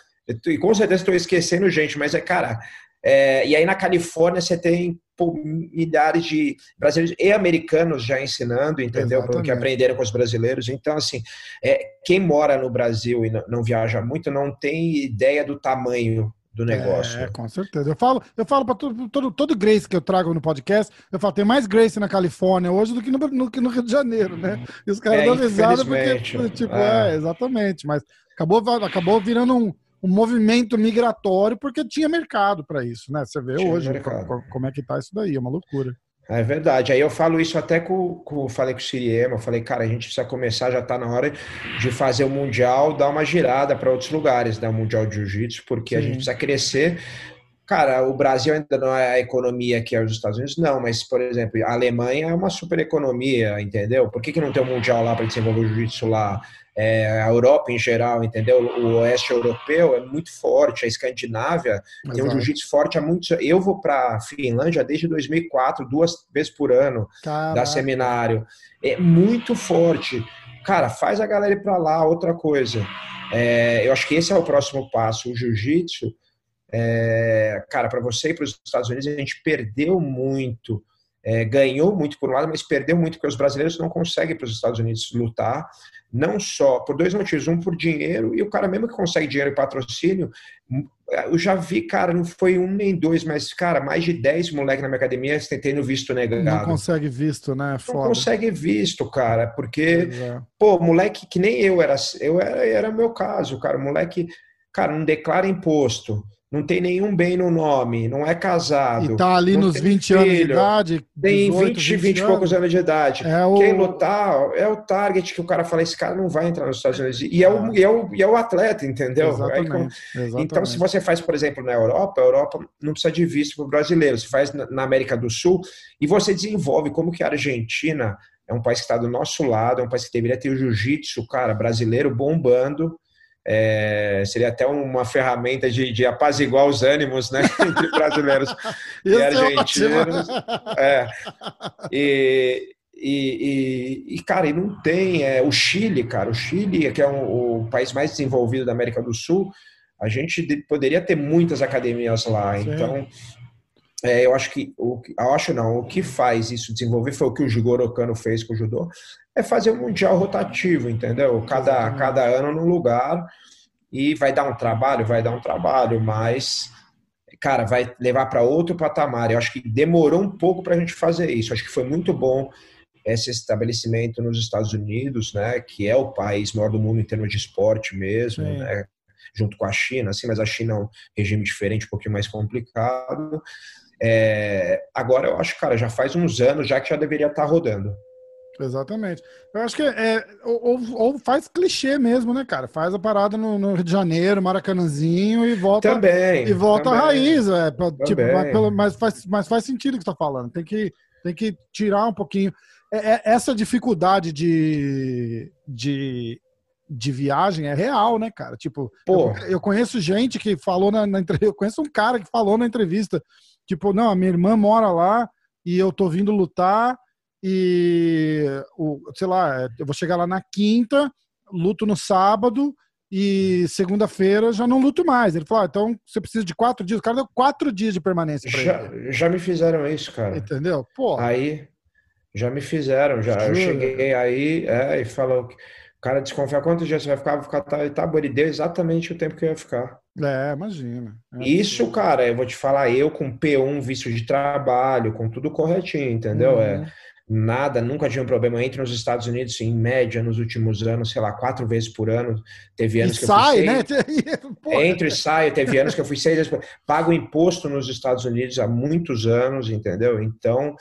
E com certeza estou esquecendo gente, mas é, cara. É, e aí na Califórnia você tem pô, milhares de brasileiros e americanos já ensinando, entendeu? Exatamente. Que aprenderam com os brasileiros. Então, assim, é, quem mora no Brasil e não, não viaja muito não tem ideia do tamanho do negócio. É, com certeza. Eu falo, eu falo para todo, todo, todo Grace que eu trago no podcast, eu falo, tem mais Grace na Califórnia hoje do que no, no, no Rio de Janeiro, né? E os caras é, dão risada porque, tipo, é. é. exatamente, mas acabou, acabou virando um, um movimento migratório porque tinha mercado para isso, né? Você vê tinha hoje como, como, é que tá isso daí, é uma loucura. É verdade. Aí eu falo isso até com, com falei com o Siriema, eu falei, cara, a gente precisa começar, já está na hora de fazer o Mundial, dar uma girada para outros lugares, né? O Mundial de Jiu-Jitsu, porque Sim. a gente precisa crescer. Cara, o Brasil ainda não é a economia que é os Estados Unidos, não, mas, por exemplo, a Alemanha é uma super economia, entendeu? Por que, que não tem um Mundial lá para desenvolver o Jiu-Jitsu lá? É, a Europa em geral, entendeu? O oeste europeu é muito forte, a Escandinávia Exato. tem um jiu-jitsu forte há muitos Eu vou para a Finlândia desde 2004, duas vezes por ano, Caraca. dar seminário. É muito forte. Cara, faz a galera ir para lá. Outra coisa, é, eu acho que esse é o próximo passo. O jiu-jitsu, é, cara, para você ir para os Estados Unidos, a gente perdeu muito. É, ganhou muito por um lado, mas perdeu muito porque os brasileiros não conseguem para os Estados Unidos lutar não só por dois motivos, um por dinheiro e o cara mesmo que consegue dinheiro e patrocínio, eu já vi, cara, não foi um nem dois, mas, cara, mais de dez moleques na minha academia tendo visto negado. Não consegue visto, né? Foda. Não consegue visto, cara, porque, é. pô, moleque que nem eu era, eu era, era meu caso, cara, moleque, cara, não declara imposto, não tem nenhum bem no nome, não é casado. E tá ali nos 20 filho, anos de idade. Tem 18, 20, 20, 20 e poucos anos de idade. É o... Quem lutar é o target que o cara fala: esse cara não vai entrar nos Estados Unidos. E é, o, e é, o, e é o atleta, entendeu? Exatamente, Aí, exatamente. Então, se você faz, por exemplo, na Europa, a Europa não precisa de visto para o brasileiro. Você faz na América do Sul e você desenvolve como que a Argentina é um país que está do nosso lado, é um país que deveria ter o jiu-jitsu, cara, brasileiro bombando. É, seria até uma ferramenta de, de apaziguar os ânimos né, entre brasileiros e é argentinos. É, e, e, e, e, cara, e não tem. É, o Chile, cara, o Chile, que é um, o país mais desenvolvido da América do Sul, a gente poderia ter muitas academias lá. Sim. Então, é, eu acho que, o, eu acho não, o que faz isso desenvolver foi o que o Jigoro Kano fez com o judô, é fazer um mundial rotativo, entendeu? Cada, cada ano num lugar e vai dar um trabalho, vai dar um trabalho, mas cara, vai levar para outro patamar. Eu acho que demorou um pouco para a gente fazer isso. Eu acho que foi muito bom esse estabelecimento nos Estados Unidos, né, que é o país maior do mundo em termos de esporte mesmo, né, junto com a China, assim, mas a China é um regime diferente, um pouquinho mais complicado. É, agora eu acho, cara, já faz uns anos já que já deveria estar tá rodando. Exatamente. Eu acho que é. Ou, ou, faz clichê mesmo, né, cara? Faz a parada no, no, Rio de Janeiro, Maracanãzinho e volta. Também. E volta também, à raiz. É, tipo, mas, pelo, mas, faz, mas faz sentido o que você tá falando. Tem que, tem que tirar um pouquinho. É, é, essa dificuldade de, de, de viagem é real, né, cara? Tipo, eu, eu, conheço gente que falou na, na Eu conheço um cara que falou na entrevista Tipo, não, a minha irmã mora lá e eu tô vindo lutar e, o, sei lá, eu vou chegar lá na quinta, luto no sábado e segunda-feira já não luto mais. Ele falou, ah, então você precisa de quatro dias. O cara deu quatro dias de permanência pra já, ele. Já me fizeram isso, cara. Entendeu? Pô. Aí, já me fizeram, já. Eu cheguei aí é, e falou o cara desconfia quantos dias você vai ficar, vou ficar tá, tá, ele deu exatamente o tempo que eu ia ficar. É, imagina. É. Isso, cara, eu vou te falar, eu com P1, visto de trabalho, com tudo corretinho, entendeu? É, uhum. É nada, nunca tive um problema. entre nos Estados Unidos, em média, nos últimos anos, sei lá, quatro vezes por ano. Teve anos e que sai, eu fui seis... né? Entro e saio. Teve anos que eu fui seis vezes por Pago imposto nos Estados Unidos há muitos anos, entendeu? Então,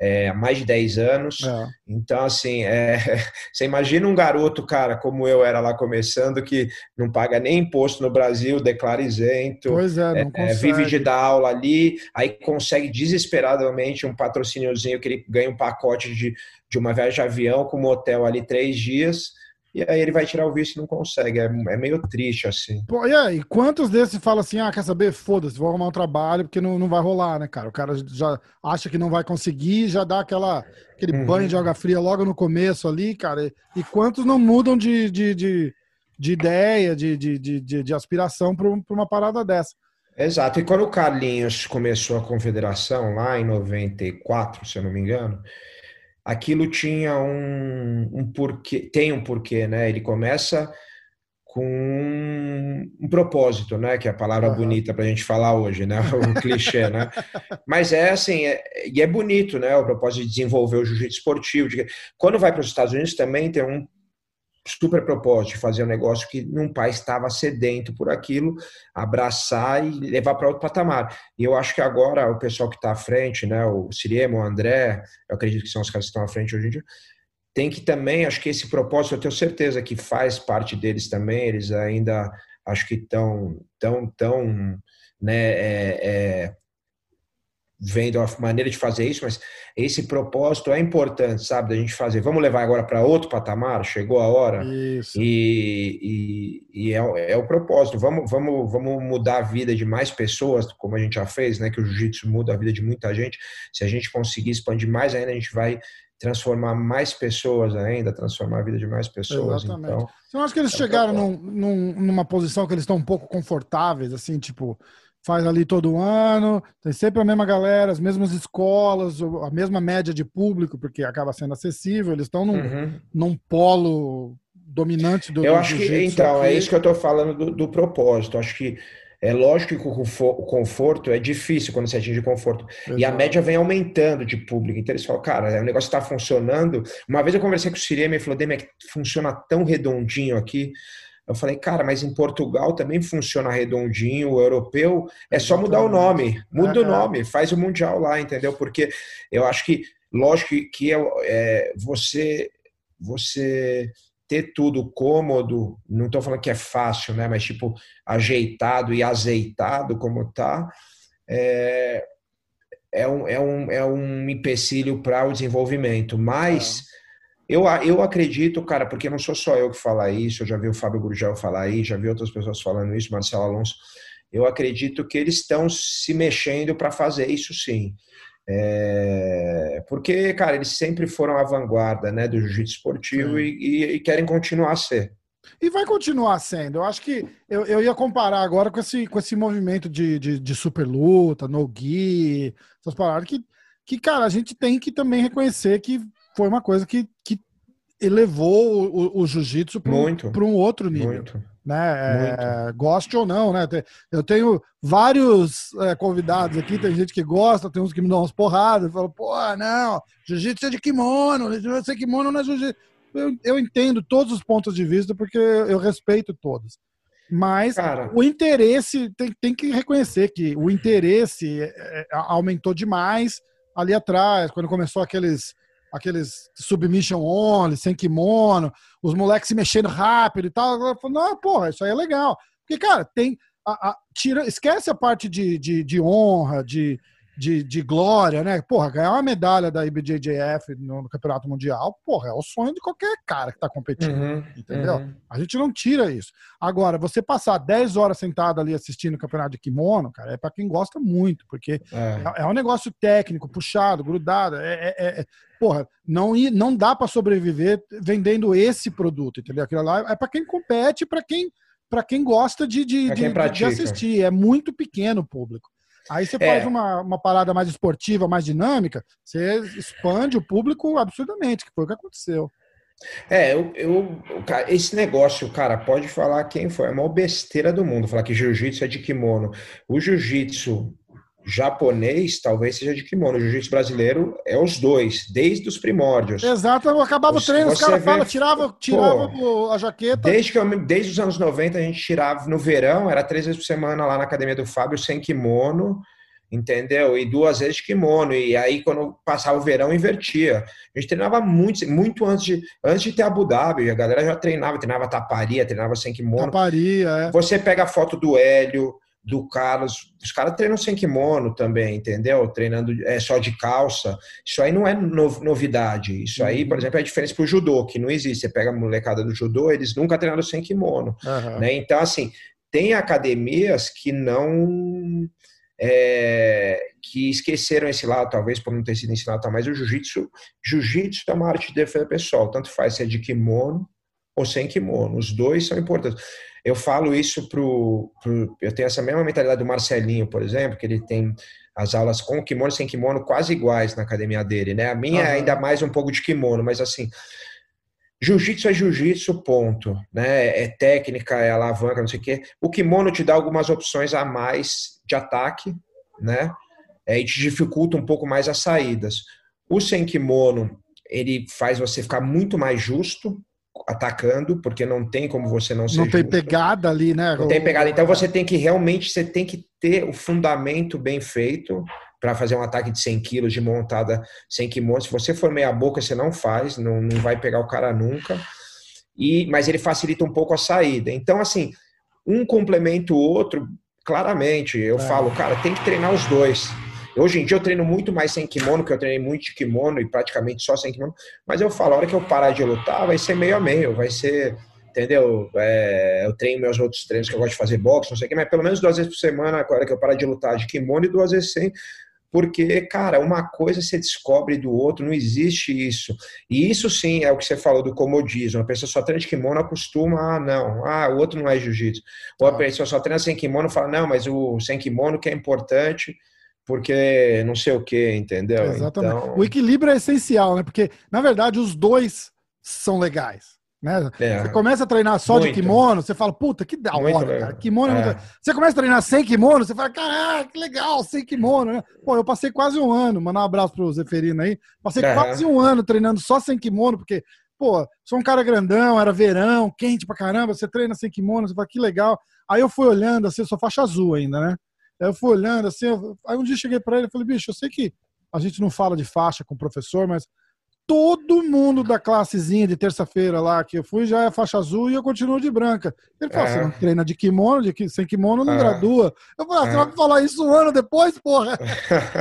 é, há mais de 10 anos. É. Então, assim, é, você imagina um garoto, cara, como eu era lá começando, que não paga nem imposto no Brasil, declara isento, pois é, não é, vive de dar aula ali, aí consegue desesperadamente um patrocíniozinho que ele ganha um pacote de, de uma viagem de avião com um hotel ali três dias e aí ele vai tirar o visto e não consegue. É, é meio triste, assim. Pô, e aí, quantos desses falam assim, ah, quer saber? Foda-se, vou arrumar um trabalho, porque não, não vai rolar, né, cara? O cara já acha que não vai conseguir, já dá aquela, aquele uhum. banho de água fria logo no começo ali, cara. E, quantos não mudam de, de, de, de ideia, de, de, de, de aspiração para uma parada dessa? Exato. E quando o Carlinhos começou a confederação, lá em 94, se eu não me engano, aquilo tinha um, um porquê, tem um porquê, né? Ele começa com um, um propósito, né? Que é a palavra uhum. bonita para a gente falar hoje, né? O clichê, né? Mas é assim, é, e é bonito, né? O propósito de desenvolver o jiu-jitsu esportivo. De, quando vai para os Estados Unidos também tem um super propósito de fazer um negócio que num pai estava sedento por aquilo, abraçar e levar para outro patamar. E eu acho que agora o pessoal que está à frente, né, o Siriemo, o André, eu acredito que são os caras que estão à frente hoje em dia, tem que também, acho que esse propósito, eu tenho certeza que faz parte deles também, eles ainda acho que estão tão, tão, né, é, é, vendo a maneira de fazer isso, mas esse propósito é importante, sabe, da gente fazer. Vamos levar agora para outro patamar, chegou a hora. Isso. E, e, e é, é, o propósito. Vamos, vamos, vamos mudar a vida de mais pessoas, como a gente já fez, né? Que o jiu-jitsu muda a vida de muita gente. Se a gente conseguir expandir mais ainda, a gente vai transformar mais pessoas ainda, transformar a vida de mais pessoas. Exatamente. Então, Você não acha que eles é chegaram num, num, numa posição que eles estão um pouco confortáveis, assim, tipo faz ali todo ano, tem sempre a mesma galera, as mesmas escolas, a mesma média de público, porque acaba sendo acessível, eles estão num, uhum. num polo dominante do Eu acho que, então, aqui. é isso que eu estou falando do, do propósito. Acho que é lógico que o conforto é difícil quando você atinge conforto. Exato. E a média vem aumentando de público. Então eles falam, cara, o negócio está funcionando. Uma vez eu conversei com o Sirema e falou, Demi, funciona tão redondinho aqui. Eu falei, cara, mas em Portugal também funciona redondinho, o europeu é só mudar o nome, muda o nome, faz o mundial lá, entendeu? Porque eu acho que, lógico que é, é você, você ter tudo cômodo, não estou falando que é fácil, né? Mas tipo ajeitado e azeitado como tá, é, é um, é um, é um empecilho para o desenvolvimento. Mas Eu, eu acredito, cara, porque não sou só eu que falar isso, eu já vi o Fábio Gurgel falar isso, já vi outras pessoas falando isso, Marcelo Alonso. Eu acredito que eles estão se mexendo para fazer isso sim. É, porque, cara, eles sempre foram a vanguarda né, do jiu-jitsu esportivo e, e, e, querem continuar a ser. E vai continuar sendo. Eu acho que eu, eu ia comparar agora com esse, com esse movimento de, de, de super luta, no gi, essas palavras que, que, cara, a gente tem que também reconhecer que foi uma coisa que, que elevou o, o jiu-jitsu para um outro nível. Muito. Né? É, goste ou não, né? Eu tenho vários é, convidados aqui, tem gente que gosta, tem uns que me dão umas porradas, falam, pô, não, jiu-jitsu é de kimono, jiu-jitsu é kimono não é jiu-jitsu. Eu, eu, entendo todos os pontos de vista porque eu respeito todos. Mas Cara. o interesse, tem, tem que reconhecer que o interesse é, é, aumentou demais ali atrás, quando começou aqueles aqueles submission only, sem kimono, os moleques se mexendo rápido e tal. Eu falo, não, porra, isso aí é legal. Porque, cara, tem. A, a, tira, esquece a parte de, de, de honra, de, de, de glória, né? Porra, ganhar uma medalha da IBJJF no, no, Campeonato Mundial, porra, é o sonho de qualquer cara que tá competindo, uhum, entendeu? Uhum. A gente não tira isso. Agora, você passar 10 horas sentado ali assistindo o Campeonato de Kimono, cara, é para quem gosta muito, porque é. é. é. um negócio técnico, puxado, grudado, é, é, é, é porra, não, não dá para sobreviver vendendo esse produto, entendeu? Aquilo lá é para quem compete, para quem para quem gosta de, de, de, de, assistir. É muito pequeno o público. Aí você é. faz uma, uma parada mais esportiva, mais dinâmica, você expande o público absurdamente, que foi o que aconteceu. É, eu, eu, esse negócio, cara, pode falar quem foi, é a maior besteira do mundo, falar que jiu-jitsu é de kimono. O jiu-jitsu japonês talvez seja de kimono. O jiu-jitsu brasileiro é os dois, desde os primórdios. Exato, eu acabava o treino, os caras falam, tirava, tirava pô, a jaqueta. Desde, que eu, desde os anos 90 a gente tirava no verão, era três vezes por semana lá na academia do Fábio, sem kimono, entendeu? E duas vezes de kimono. E aí, quando passava o verão, invertia. A gente treinava muito, muito antes de, antes de ter Abu Dhabi. A galera já treinava, treinava taparia, treinava sem kimono. Taparia, é. Você pega a foto do Hélio, do Carlos. Os caras treinam sem kimono também, entendeu? Treinando é, só de calça. Isso aí não é novidade. Isso aí, por uhum. exemplo, é a diferença para o judô, que não existe. Você pega a molecada do judô, eles nunca treinaram sem kimono. Uhum. Né? Então, assim, tem academias que não. É, que esqueceram esse lado, talvez por não ter sido ensinado, tá? mas o jiu-jitsu jiu-jitsu é uma arte de defesa pessoal, tanto faz se é de kimono ou sem kimono, os dois são importantes. Eu falo isso pro, pro, Eu tenho essa mesma mentalidade do Marcelinho, por exemplo, que ele tem as aulas com kimono e sem kimono quase iguais na academia dele, né? A minha uhum. é ainda mais um pouco de kimono, mas assim. Jiu-jitsu é jiu-jitsu, ponto. Né? É técnica, é alavanca, não sei o quê. O kimono te dá algumas opções a mais de ataque, né? É, e te dificulta um pouco mais as saídas. O sem kimono, ele faz você ficar muito mais justo, atacando, porque não tem como você não ser Não tem justo. pegada ali, né? Não tem pegada. Então você tem que realmente, você tem que ter o fundamento bem feito para fazer um ataque de 100 quilos de montada sem kimono. Se você for meia boca, você não faz, não, não vai pegar o cara nunca. E, mas ele facilita um pouco a saída. Então, assim, um complementa o outro, claramente. Eu é. falo, cara, tem que treinar os dois. Hoje em dia eu treino muito mais sem kimono, que eu treinei muito de kimono e praticamente só sem kimono. Mas eu falo, a hora que eu parar de lutar, vai ser meio a meio, vai ser, entendeu? É, eu treino meus outros treinos que eu gosto de fazer boxe, não sei o quê, mas pelo menos duas vezes por semana, a hora que eu parar de lutar de kimono e duas vezes sem. Porque, cara, uma coisa você descobre do outro, não existe isso. E isso sim é o que você falou do comodismo. A pessoa só treina de kimono, acostuma, ah, não, ah, o outro não é jiu-jitsu. Ou a pessoa só treina sem kimono, fala, não, mas o sem kimono que é importante porque não sei o que, entendeu? Exatamente. Então... O equilíbrio é essencial, né? Porque, na verdade, os dois são legais. Né? É, você começa a treinar só muito. de kimono, você fala, puta, que da hora, cara. Kimono é. é. Você começa a treinar sem kimono, você fala, caraca, que legal, sem kimono, né? Pô, eu passei quase um ano, mandar um abraço pro Zeferino aí. Passei é. quase um ano treinando só sem kimono, porque, pô, sou um cara grandão, era verão, quente pra caramba, você treina sem kimono, você fala, que legal. Aí eu fui olhando, assim, eu sou faixa azul ainda, né? Eu fui olhando assim, eu... aí um dia cheguei para ele e falei, bicho, eu sei que a gente não fala de faixa com o professor, mas todo mundo da classezinha de terça-feira lá que eu fui já é faixa azul e eu continuo de branca. Ele falou: é. você não treina de kimono, de, sem kimono não é. gradua. Eu falei: ah, você é. vai falar isso um ano depois, porra?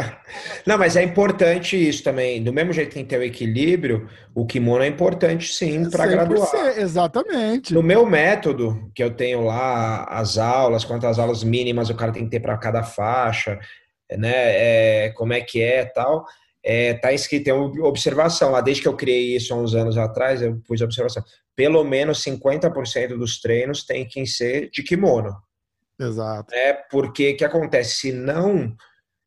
não, mas é importante isso também. Do mesmo jeito que tem que ter o equilíbrio, o kimono é importante sim para graduar. Exatamente. No meu método, que eu tenho lá, as aulas, quantas aulas mínimas o cara tem que ter para cada faixa, né? É, como é que é tal é, tá escrito, tem uma observação lá, desde que eu criei isso há uns anos atrás, eu pus a observação. Pelo menos 50% dos treinos tem que ser de kimono. Exato. É porque o que acontece? Se não,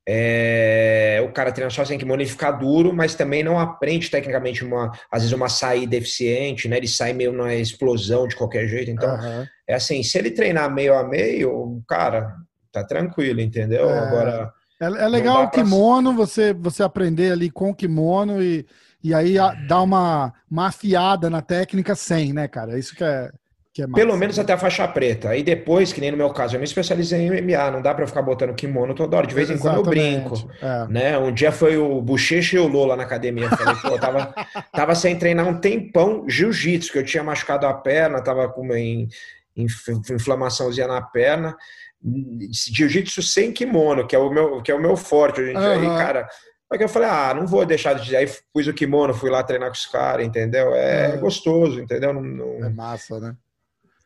é, o cara treina só sem kimono e fica duro, mas também não aprende tecnicamente uma, às vezes uma saída eficiente, né? Ele sai meio na explosão de qualquer jeito. Então, uhum. é assim, se ele treinar meio a meio, cara, tá tranquilo, entendeu? É... Agora é, é legal o kimono, pra... você, você aprender ali com o kimono e, e aí dar uma, uma afiada na técnica sem, né, cara? Isso que é, que é massa. Pelo menos até a faixa preta. Aí depois, que nem no meu caso, eu me especializei em MMA, não dá para ficar botando kimono toda hora. De vez em quando eu brinco. É. Né? Um dia foi o Bochecha e o Lola na academia. Eu falei, pô, eu tava, tava sem treinar um tempão jiu-jitsu, que eu tinha machucado a perna, tava com uma inflamaçãozinha na perna jiu-jitsu sem kimono, que é o meu, que é o meu forte dia. Uhum. Aí, cara, porque eu falei, ah, não vou deixar de. Aí pus o kimono, fui lá treinar com os caras, entendeu? É, é. gostoso, entendeu? Não, não... É massa, né?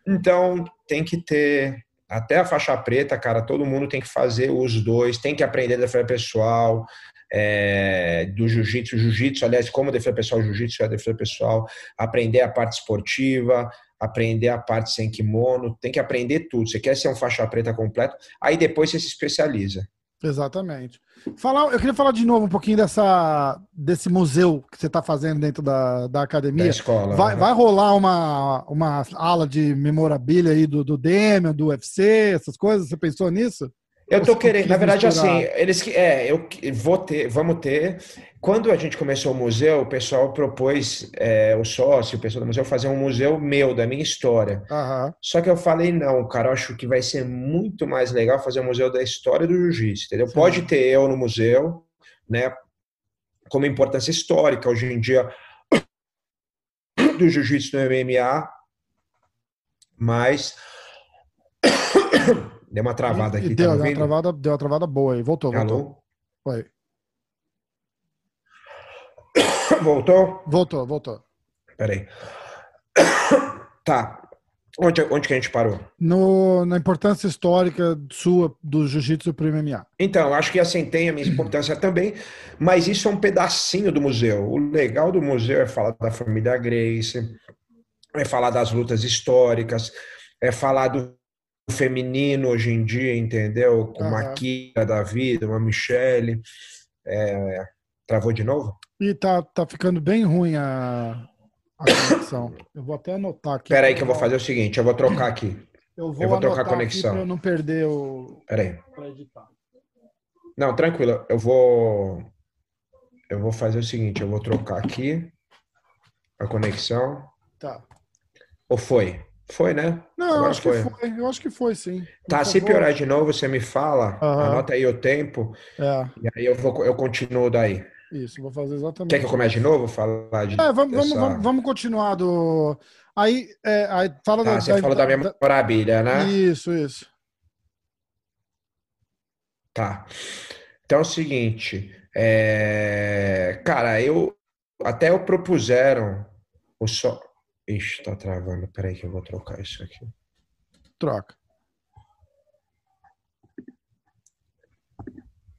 Então, tem que ter. Até a faixa preta, cara, todo mundo tem que fazer os dois, tem que aprender defesa pessoal, é, do jiu-jitsu, jiu-jitsu, aliás, como defesa pessoal, jiu-jitsu é defesa pessoal, aprender a parte esportiva, aprender a parte sem kimono, tem que aprender tudo. Você quer ser um faixa preta completo, aí depois você se especializa. Exatamente. Falar, eu queria falar de novo um pouquinho dessa, desse museu que você está fazendo dentro da, da academia. Da escola. Vai, né? vai rolar uma, uma ala de memorabilia aí do, do Demian, do UFC, essas coisas? Você pensou nisso? Eu tô querendo, na verdade, misturar? assim, eles que é, eu vou ter, vamos ter. Quando a gente começou o museu, o pessoal propôs é, o sócio, o pessoal do museu, fazer um museu meu, da minha história. Uhum. Só que eu falei, não, cara, eu acho que vai ser muito mais legal fazer um museu da história do jiu-jitsu, entendeu? Sim. Pode ter eu no museu, né? Como importância histórica, hoje em dia, do jiu-jitsu no MMA, mas Deu uma travada aqui. Deu, tá deu, uma travada, deu uma travada boa aí. Voltou, voltou. Alô? Foi. Voltou? Voltou, voltou. Peraí. Tá. Onde, onde que a gente parou? No, na importância histórica sua do jiu-jitsu para o MMA. Então, acho que assim tem a minha importância também, mas isso é um pedacinho do museu. O legal do museu é falar da família Grace, é falar das lutas históricas, é falar do feminino hoje em dia, entendeu? Com uma. Kira da vida, uma Michelle. É... Travou de novo? E tá, tá ficando bem ruim a, a conexão. Eu vou até anotar aqui. Espera aí que eu vou fazer o seguinte, eu vou trocar aqui. Eu vou, eu vou trocar a conexão. Para não perder o. Espera aí. Não, tranquilo. Eu vou. Eu vou fazer o seguinte, eu vou trocar aqui a conexão. Tá. Ou foi? Foi, né? Não, eu acho foi. que foi. Eu acho que foi, sim. Tá, se piorar de novo, você me fala, uhum. anota aí o tempo. É. E aí eu, vou, eu continuo daí. Isso, vou fazer exatamente. Quer que eu comece de novo? Falar de. É, vamos, dessa... vamos, vamos, continuar do. Aí, é, aí fala ah, da. Você da, falou da, da memorabilia, né? Isso, isso. Tá. Então é o seguinte. É... Cara, eu. Até eu propuseram o só. Ixi, tá travando. Peraí que eu vou trocar isso aqui. Troca.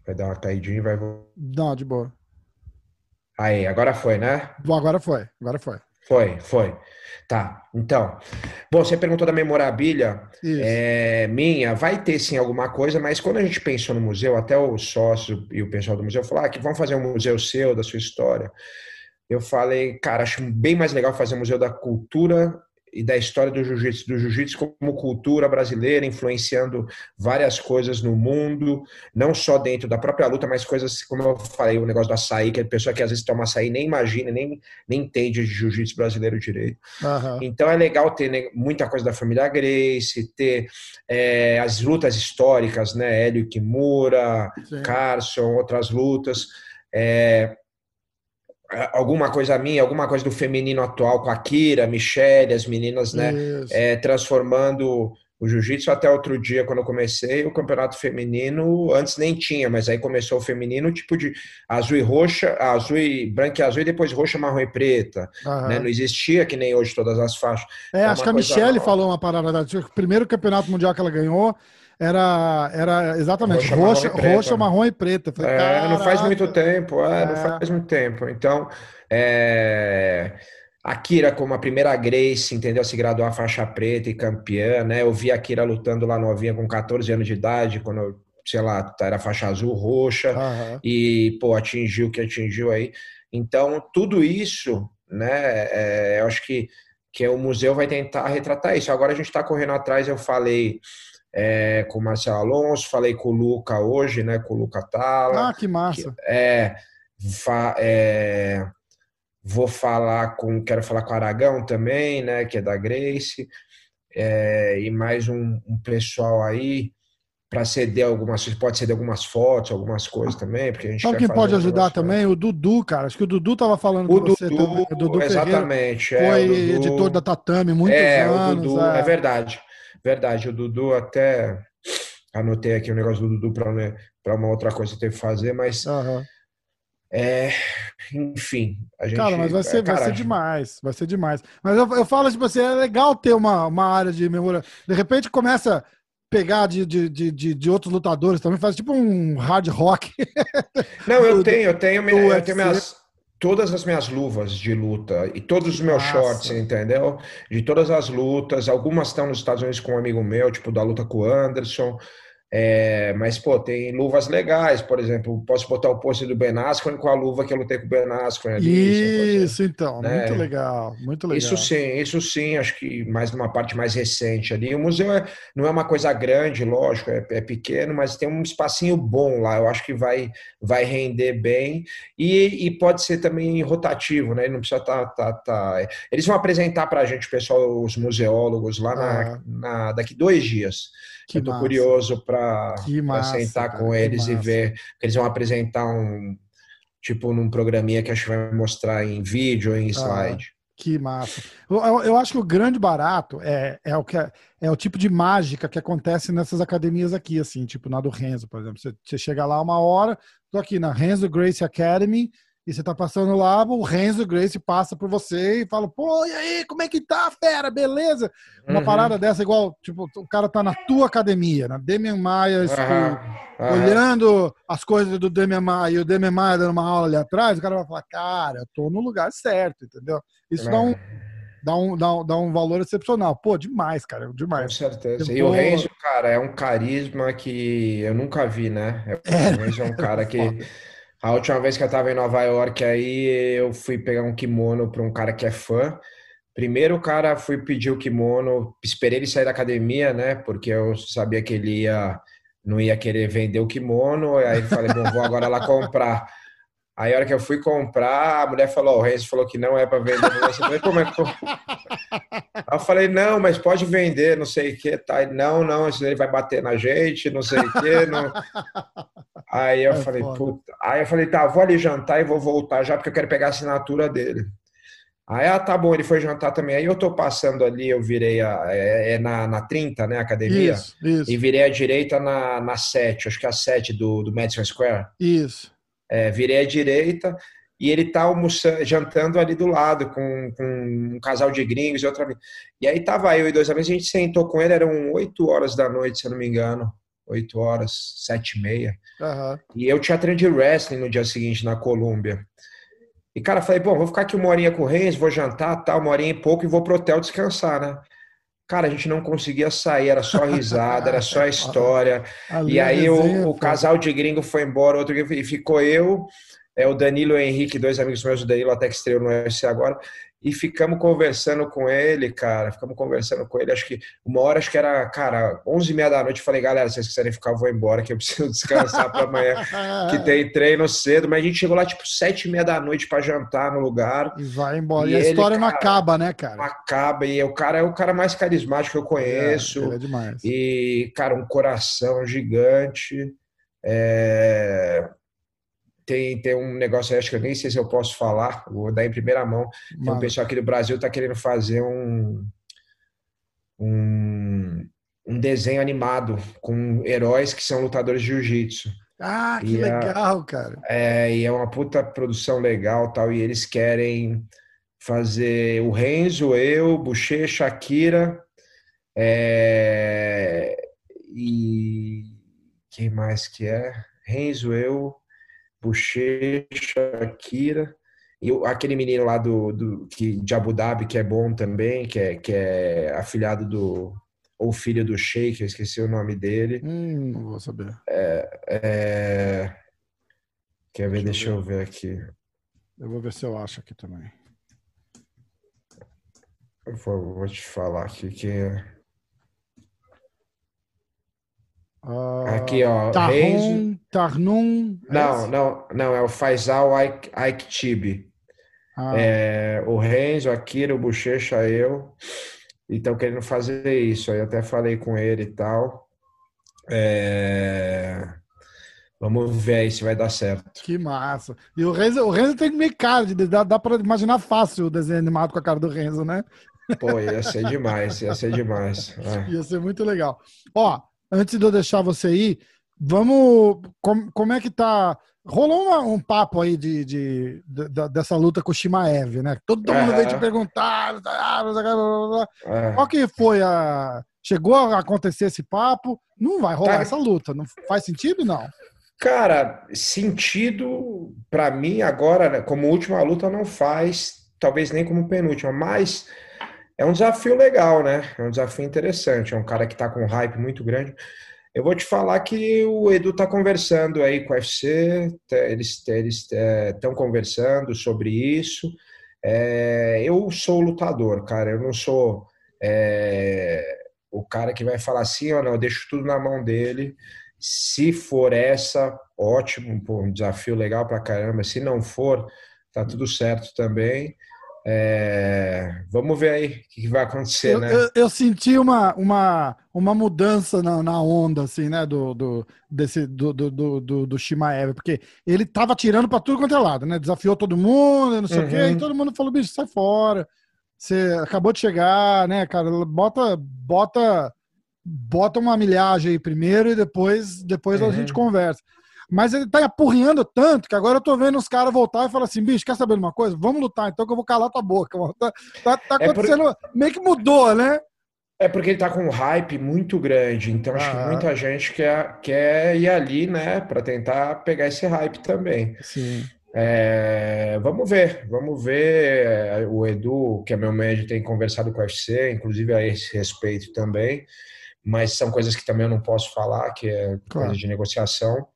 Vai dar uma caidinha e vai. Não, de boa. Aí, agora foi, né? Agora foi, agora foi. Foi, foi. Tá, então. Bom, você perguntou da memorabilia é, minha. Vai ter sim alguma coisa, mas quando a gente pensou no museu, até o sócio e o pessoal do museu falaram ah, que vamos fazer um museu seu, da sua história eu falei, cara, acho bem mais legal fazer o Museu da Cultura e da história do jiu-jitsu, do jiu-jitsu como cultura brasileira, influenciando várias coisas no mundo, não só dentro da própria luta, mas coisas, como eu falei, o negócio do açaí, que a pessoa que às vezes toma açaí nem imagina, nem, nem entende de jiu-jitsu brasileiro direito. Uhum. Então é legal ter né, muita coisa da família Grace, ter é, as lutas históricas, né, Hélio Kimura, Sim. Carson, outras lutas, é, alguma coisa minha, alguma coisa do feminino atual com a Kira, Michelle, as meninas, né, é, transformando o jiu-jitsu até outro dia, quando eu comecei, o campeonato feminino, antes nem tinha, mas aí começou o feminino, tipo de azul e roxa, azul e branca e azul, e depois roxa, marrom e preta. Né? Não existia que nem hoje todas as faixas. É, é acho que a Michelle nova. falou uma parada, o primeiro campeonato mundial que ela ganhou era, era exatamente roxa, roxa, marrom, roxa, marrom e preta. Falei, é, não faz muito tempo, é, é. não faz muito tempo. Então, é a Kira como a primeira Grace, entendeu? Se graduar faixa preta e campeã, né? Eu vi a Kira lutando lá novinha com 14 anos de idade, quando, sei lá, era faixa azul, roxa, uhum. e, pô, atingiu o que atingiu aí. Então, tudo isso, né? É, eu acho que, que o museu vai tentar retratar isso. Agora a gente está correndo atrás, eu falei é, com o Marcelo Alonso, falei com o Luca hoje, né? Com o Luca Tala. Ah, que massa! Que, é, fa, é Vou falar com, quero falar com o Aragão também, né, que é da Grace, é, e mais um, um pessoal aí para ceder algumas, pode ceder algumas fotos, algumas coisas também, porque a gente Sabe quem pode ajudar também? O Dudu, cara. Acho que o Dudu tava falando o com Dudu, você também. O Dudu exatamente. É, foi Dudu, editor da Tatame muitos é, anos. O Dudu, é. é verdade. Verdade. O Dudu até anotei aqui o um negócio do Dudu para uma outra coisa teve que fazer, mas uhum. É, enfim, a gente. Cara, mas vai ser, vai ser demais, vai ser demais. Mas eu, eu falo, tipo assim, é legal ter uma, uma área de memória. De repente começa a pegar de, de, de, de, outros lutadores também, faz tipo um hard rock. Não, eu tenho, eu tenho, eu tenho minhas, todas as minhas luvas de luta e todos os meus Nossa. shorts, entendeu? De todas as lutas, algumas estão nos Estados Unidos com um amigo meu, tipo da luta com o Anderson. É, mas, pô, tem luvas legais, por exemplo, posso botar o post do Ben Askren com a luva que eu lutei com o Ben Askren. Ali, isso, então, né? muito legal, muito legal. Isso sim, isso sim, acho que mais numa parte mais recente ali. O museu é, não é uma coisa grande, lógico, é, é, pequeno, mas tem um espacinho bom lá, eu acho que vai, vai render bem e, e pode ser também rotativo, né? Não precisa estar... Tá, tá, tá... Eles vão apresentar para a gente, pessoal, os museólogos lá na, na, daqui dois dias. Que eu tô massa. curioso para sentar cara, com eles e ver. Eles vão apresentar um tipo num programinha que acho que vai mostrar em vídeo, em ah, slide. Ah, que massa. Eu, eu, acho que o grande barato é, é o que é, é, o tipo de mágica que acontece nessas academias aqui, assim, tipo na do Renzo, por exemplo. Você, você chega lá uma hora, tô aqui na Renzo Grace Academy, e você tá passando lá, o Renzo Grace passa por você e fala, pô, e aí, como é que tá, fera? Beleza? Uma uhum. parada dessa, igual, tipo, o cara tá na tua academia, na Demian Maia School, uhum. Uhum. olhando as coisas do Demian Maia e o Demian Maia dando uma aula ali atrás, o cara vai falar, cara, eu tô no lugar certo, entendeu? Isso dá um, é. dá um, dá um, dá um valor excepcional. Pô, demais, cara, demais. Com certeza. E o Renzo, cara, é um carisma que eu nunca vi, né? É, o Renzo é um cara que a última vez que eu estava em Nova York, aí eu fui pegar um kimono para um cara que é fã. Primeiro o cara fui pedir o kimono, esperei ele sair da academia, né? Porque eu sabia que ele ia não ia querer vender o kimono. Aí falei, bom, vou agora lá comprar. Aí a hora que eu fui comprar, a mulher falou, o Renzo falou que não é para vender. Eu falei, como é que eu... Aí eu falei, não, mas pode vender, não sei o que, tá? Não, não, ele vai bater na gente, não sei o que. Não... Aí eu é falei, foda. puta. Aí eu falei, tá, vou ali jantar e vou voltar já, porque eu quero pegar a assinatura dele. Aí, ah, tá bom, ele foi jantar também. Aí eu tô passando ali, eu virei a, é, é na, na 30, né, academia? Isso, isso. E virei à direita na, na 7, acho que é a 7 do, do Madison Square. Isso. É, virei à direita e ele tá almoçando, jantando ali do lado com, com um casal de gringos e outra. E aí tava eu e dois amigos, a gente sentou com ele, eram 8 horas da noite, se eu não me engano. 8 horas, 7 e meia. Uhum. E eu tinha treino de wrestling no dia seguinte na Colômbia. E, cara, falei, bom, vou ficar aqui uma horinha com o Reis, vou jantar, tal, uma horinha e pouco e vou pro hotel descansar, né? Cara, a gente não conseguia sair, era só risada, era só história. e aí o, o, casal de gringo foi embora, outro e ficou eu, é o Danilo e o Henrique, dois amigos meus, o Danilo até que estreou no UFC agora, e ficamos conversando com ele, cara. Ficamos conversando com ele. Acho que uma hora, acho que era, cara, 11 e meia da noite. Falei, galera, se vocês quiserem ficar, eu vou embora, que eu preciso descansar para amanhã, que tem treino cedo. Mas a gente chegou lá, tipo, sete e meia da noite para jantar no lugar. E vai embora. E, e a ele, história cara, não acaba, né, cara? Não acaba. E o cara é o cara mais carismático que eu conheço. É, é demais. E, cara, um coração gigante. É tem, tem um negócio acho que eu nem sei se eu posso falar, vou dar em primeira mão. Tem um pessoal aqui do Brasil tá querendo fazer um, um, um desenho animado com heróis que são lutadores de jiu-jitsu. Ah, que e legal, cara. É, e é uma puta produção legal tal, e eles querem fazer o Renzo, eu, Boucher, Shakira, é, e quem mais que é? Renzo, eu, Boucher, Shakira, e aquele menino lá do, do que, de Abu Dhabi, que é bom também, que é, que é afilhado do. ou filho do Sheik, eu esqueci o nome dele. Hum, não vou saber. É, é... Quer ver? Deixa, deixa eu ver. ver aqui. Eu vou ver se eu acho aqui também. Eu vou, vou te falar aqui que é. Uh, Aqui, ó. Tarnum. Tarnum é não, não, não, é o Faisal Aiktibi. Ah. É, o Renzo, Akira, o Bochecha, eu. Estão querendo fazer isso. Aí até falei com ele e tal. É... Vamos ver aí se vai dar certo. Que massa. E o Renzo, o Renzo tem meio cara, de, dá, dá para imaginar fácil o desenho animado com a cara do Renzo, né? Pô, ia ser demais, ia ser demais. É. Ia ser muito legal. Ó, antes de eu deixar você ir, vamos. Com, como é que tá? Rolou uma, um papo aí de, de, de, dessa luta com o Shimaev, né? Todo mundo é. veio te perguntar. É. Qual que foi a. Chegou a acontecer esse papo? Não vai rolar tá. essa luta. Não faz sentido, não? Cara, sentido para mim agora, né, como última luta, não faz, talvez nem como penúltima, mas é um desafio legal, né? É um desafio interessante. É um cara que está com um hype muito grande. Eu vou te falar que o Edu está conversando aí com o UFC, eles estão é, conversando sobre isso. É, eu sou lutador, cara. Eu não sou é, o cara que vai falar assim ou não. Eu deixo tudo na mão dele. Se for essa, ótimo, um desafio legal pra caramba. Se não for, tá tudo certo também. É, vamos ver aí o que vai acontecer, eu, né? Eu, eu, senti uma, uma, uma mudança na, na onda, assim, né, do, do, desse, do, do, do, do Shimaev, porque ele tava tirando para tudo quanto é lado, né? Desafiou todo mundo, não sei uhum. o quê, e uhum. todo mundo falou, bicho, sai fora. Você acabou de chegar, né, cara? Bota, bota, bota uma milhagem aí primeiro e depois, depois uhum. a gente conversa. Mas ele tá apurrinhando tanto que agora eu tô vendo os caras voltar e falar assim, bicho, quer saber de uma coisa? Vamos lutar, então que eu vou calar tua boca. Tá, tá, tá acontecendo, é por... meio que mudou, né? É porque ele tá com um hype muito grande, então ah. acho que ah. muita gente quer, quer ir ali, né, para tentar pegar esse hype também. Sim. É, vamos ver, vamos ver. O Edu, que é meu médico, tem conversado com o UFC, inclusive a esse respeito também, mas são coisas que também eu não posso falar, que é claro. coisa de negociação.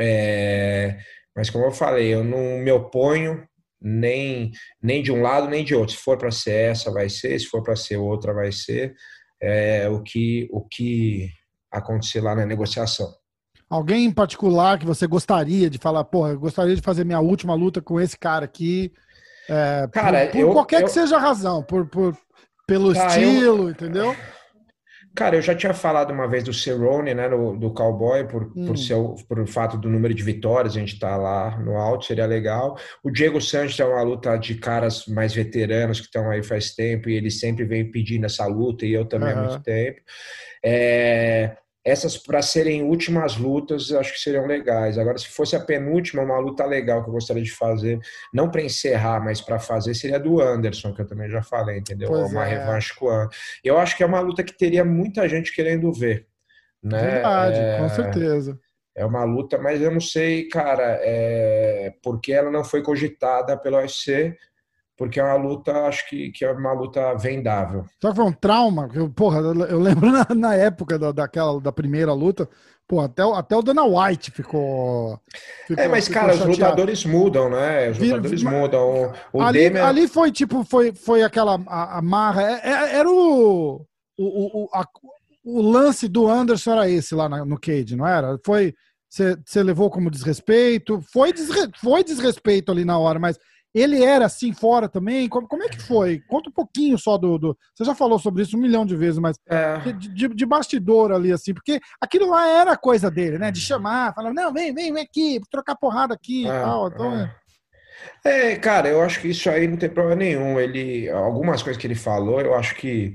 É, mas como eu falei, eu não me oponho nem, nem de um lado nem de outro. Se for para ser essa, vai ser. Se for para ser outra, vai ser. É, o que o que acontecer lá na negociação. Alguém em particular que você gostaria de falar, porra, eu gostaria de fazer minha última luta com esse cara aqui, é, cara, por, por eu, qualquer eu, que seja a razão, por, por pelo tá, estilo, eu, entendeu? Cara, eu já tinha falado uma vez do Cerrone, né, no, do Cowboy, por, hum. por, ser, por fato do número de vitórias, a gente tá lá no alto, seria legal. O Diego Santos é uma luta de caras mais veteranos que estão aí faz tempo e ele sempre vem pedindo essa luta e eu também uhum. há muito tempo. É, essas para serem últimas lutas, acho que seriam legais. Agora, se fosse a penúltima, uma luta legal que eu gostaria de fazer, não para encerrar, mas para fazer, seria do Anderson, que eu também já falei, entendeu? Pois uma é. revanche com o Anderson. Eu acho que é uma luta que teria muita gente querendo ver. Né? Verdade, é... com certeza. É uma luta, mas eu não sei, cara, é... porque ela não foi cogitada pelo UFC porque é uma luta, acho que, que é uma luta vendável. Só que foi um trauma, eu, porra, eu lembro na, na época da, daquela, da primeira luta, pô, até, até o Dana White ficou. ficou é, mas, ficou cara, chateado. os lutadores mudam, né? Os lutadores mudam. O ali, ali foi tipo, foi, foi aquela a, marra, é, é, era o. O, o, a, o lance do Anderson era esse lá no Cage, não era? Foi. Você levou como desrespeito? Foi, desre, foi desrespeito ali na hora, mas ele era assim fora também? Como, como é que foi? Conta um pouquinho só do, do, Você já falou sobre isso um milhão de vezes, mas é. de, de, de, bastidor ali, assim, porque aquilo lá era coisa dele, né? De chamar, falar, não, vem, vem, vem aqui, trocar porrada aqui é, e tal. Então, é. é. cara, eu acho que isso aí não tem problema nenhum. Ele, algumas coisas que ele falou, eu acho que,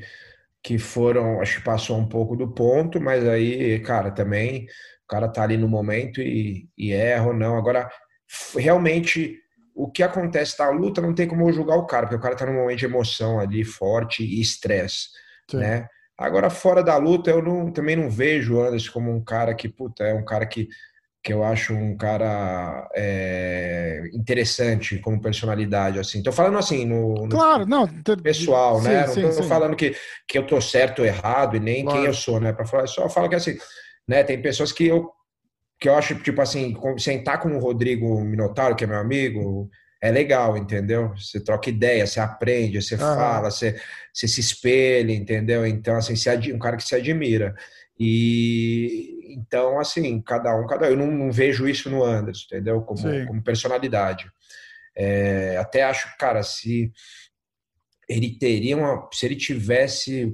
que foram, acho que passou um pouco do ponto, mas aí, cara, também o cara tá ali no momento e, e erra ou não. Agora, realmente o que acontece na luta não tem como eu julgar o cara, porque o cara tá num momento de emoção ali forte e estresse, né? Agora, fora da luta, eu não, também não vejo o Anderson como um cara que, puta, é um cara que, que eu acho um cara é, interessante como personalidade, assim. Tô falando assim, no, no claro, não, pessoal, sim, né? Sim, não tô sim. falando que, que eu tô certo ou errado e nem claro. quem eu sou, né? Para falar, só falo que assim, né? Tem pessoas que eu que eu acho, tipo assim, sentar com o Rodrigo Minotauro, que é meu amigo, é legal, entendeu? Você troca ideia, você aprende, você fala, você, você se espelha, entendeu? Então, assim, você, um cara que se admira. E então, assim, cada um, cada um. Eu não, não vejo isso no Anderson, entendeu? Como, como personalidade. É, até acho, cara, se ele teria uma. Se ele tivesse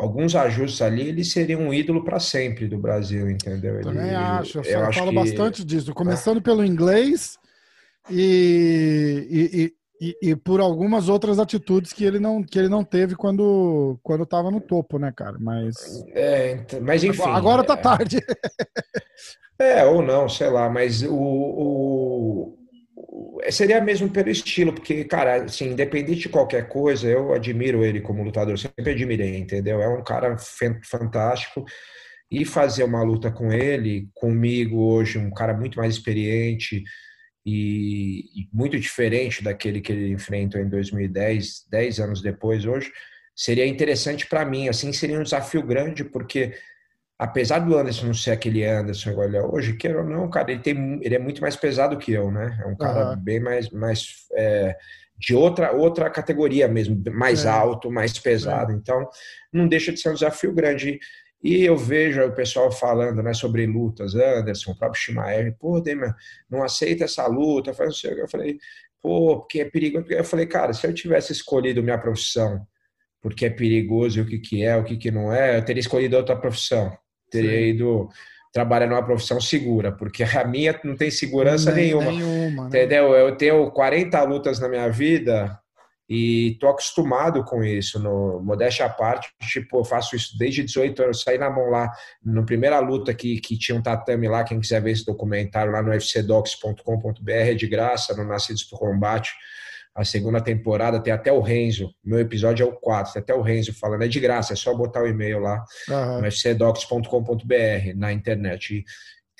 alguns ajustes ali, ele seria um ídolo para sempre do Brasil, entendeu? Ele, Também acho, eu, eu acho falo que... bastante disso, começando ah. pelo inglês e, e, e, e, por algumas outras atitudes que ele não, que ele não teve quando quando estava no topo, né, cara? Mas, é, mas enfim. Agora tá é... tarde. é, ou não, sei lá, mas o, o seria mesmo pelo estilo, porque, cara, assim, independente de qualquer coisa, eu admiro ele como lutador, sempre admirei, entendeu? É um cara fantástico. E fazer uma luta com ele, comigo hoje, um cara muito mais experiente e, e muito diferente daquele que ele enfrentou em 2010, 10 anos depois, hoje, seria interessante para mim. Assim, seria um desafio grande, porque apesar do Anderson não ser aquele Anderson igual ele é hoje, queira ou não, cara, ele, tem, ele é muito mais pesado que eu, né? É um cara uhum. bem mais, mais é, de outra, outra categoria mesmo, mais é. alto, mais pesado. É. Então, não deixa de ser um desafio grande. E eu vejo o pessoal falando né, sobre lutas, Anderson, o próprio Shimaev, pô, Demian, não aceita essa luta. Eu falei, pô, porque é perigoso. Eu falei, cara, se eu tivesse escolhido minha profissão porque é perigoso e o que, que é, o que, que não é, eu teria escolhido outra profissão teria Sim. ido trabalhar numa profissão segura, porque a minha não tem segurança Nem, nenhuma. nenhuma né? entendeu? Eu tenho 40 lutas na minha vida e tô acostumado com isso, no modéstia à parte, tipo, eu faço isso desde 18 anos, saí na mão lá, na primeira luta que, que tinha um tatame lá, quem quiser ver esse documentário lá no fcdocs.com.br, é de graça, no Nascidos para Combate, a segunda temporada, tem até o Renzo, meu episódio é o 4, tem até o Renzo falando, é de graça, é só botar o e-mail lá uhum. no fcdocs.com.br na internet. E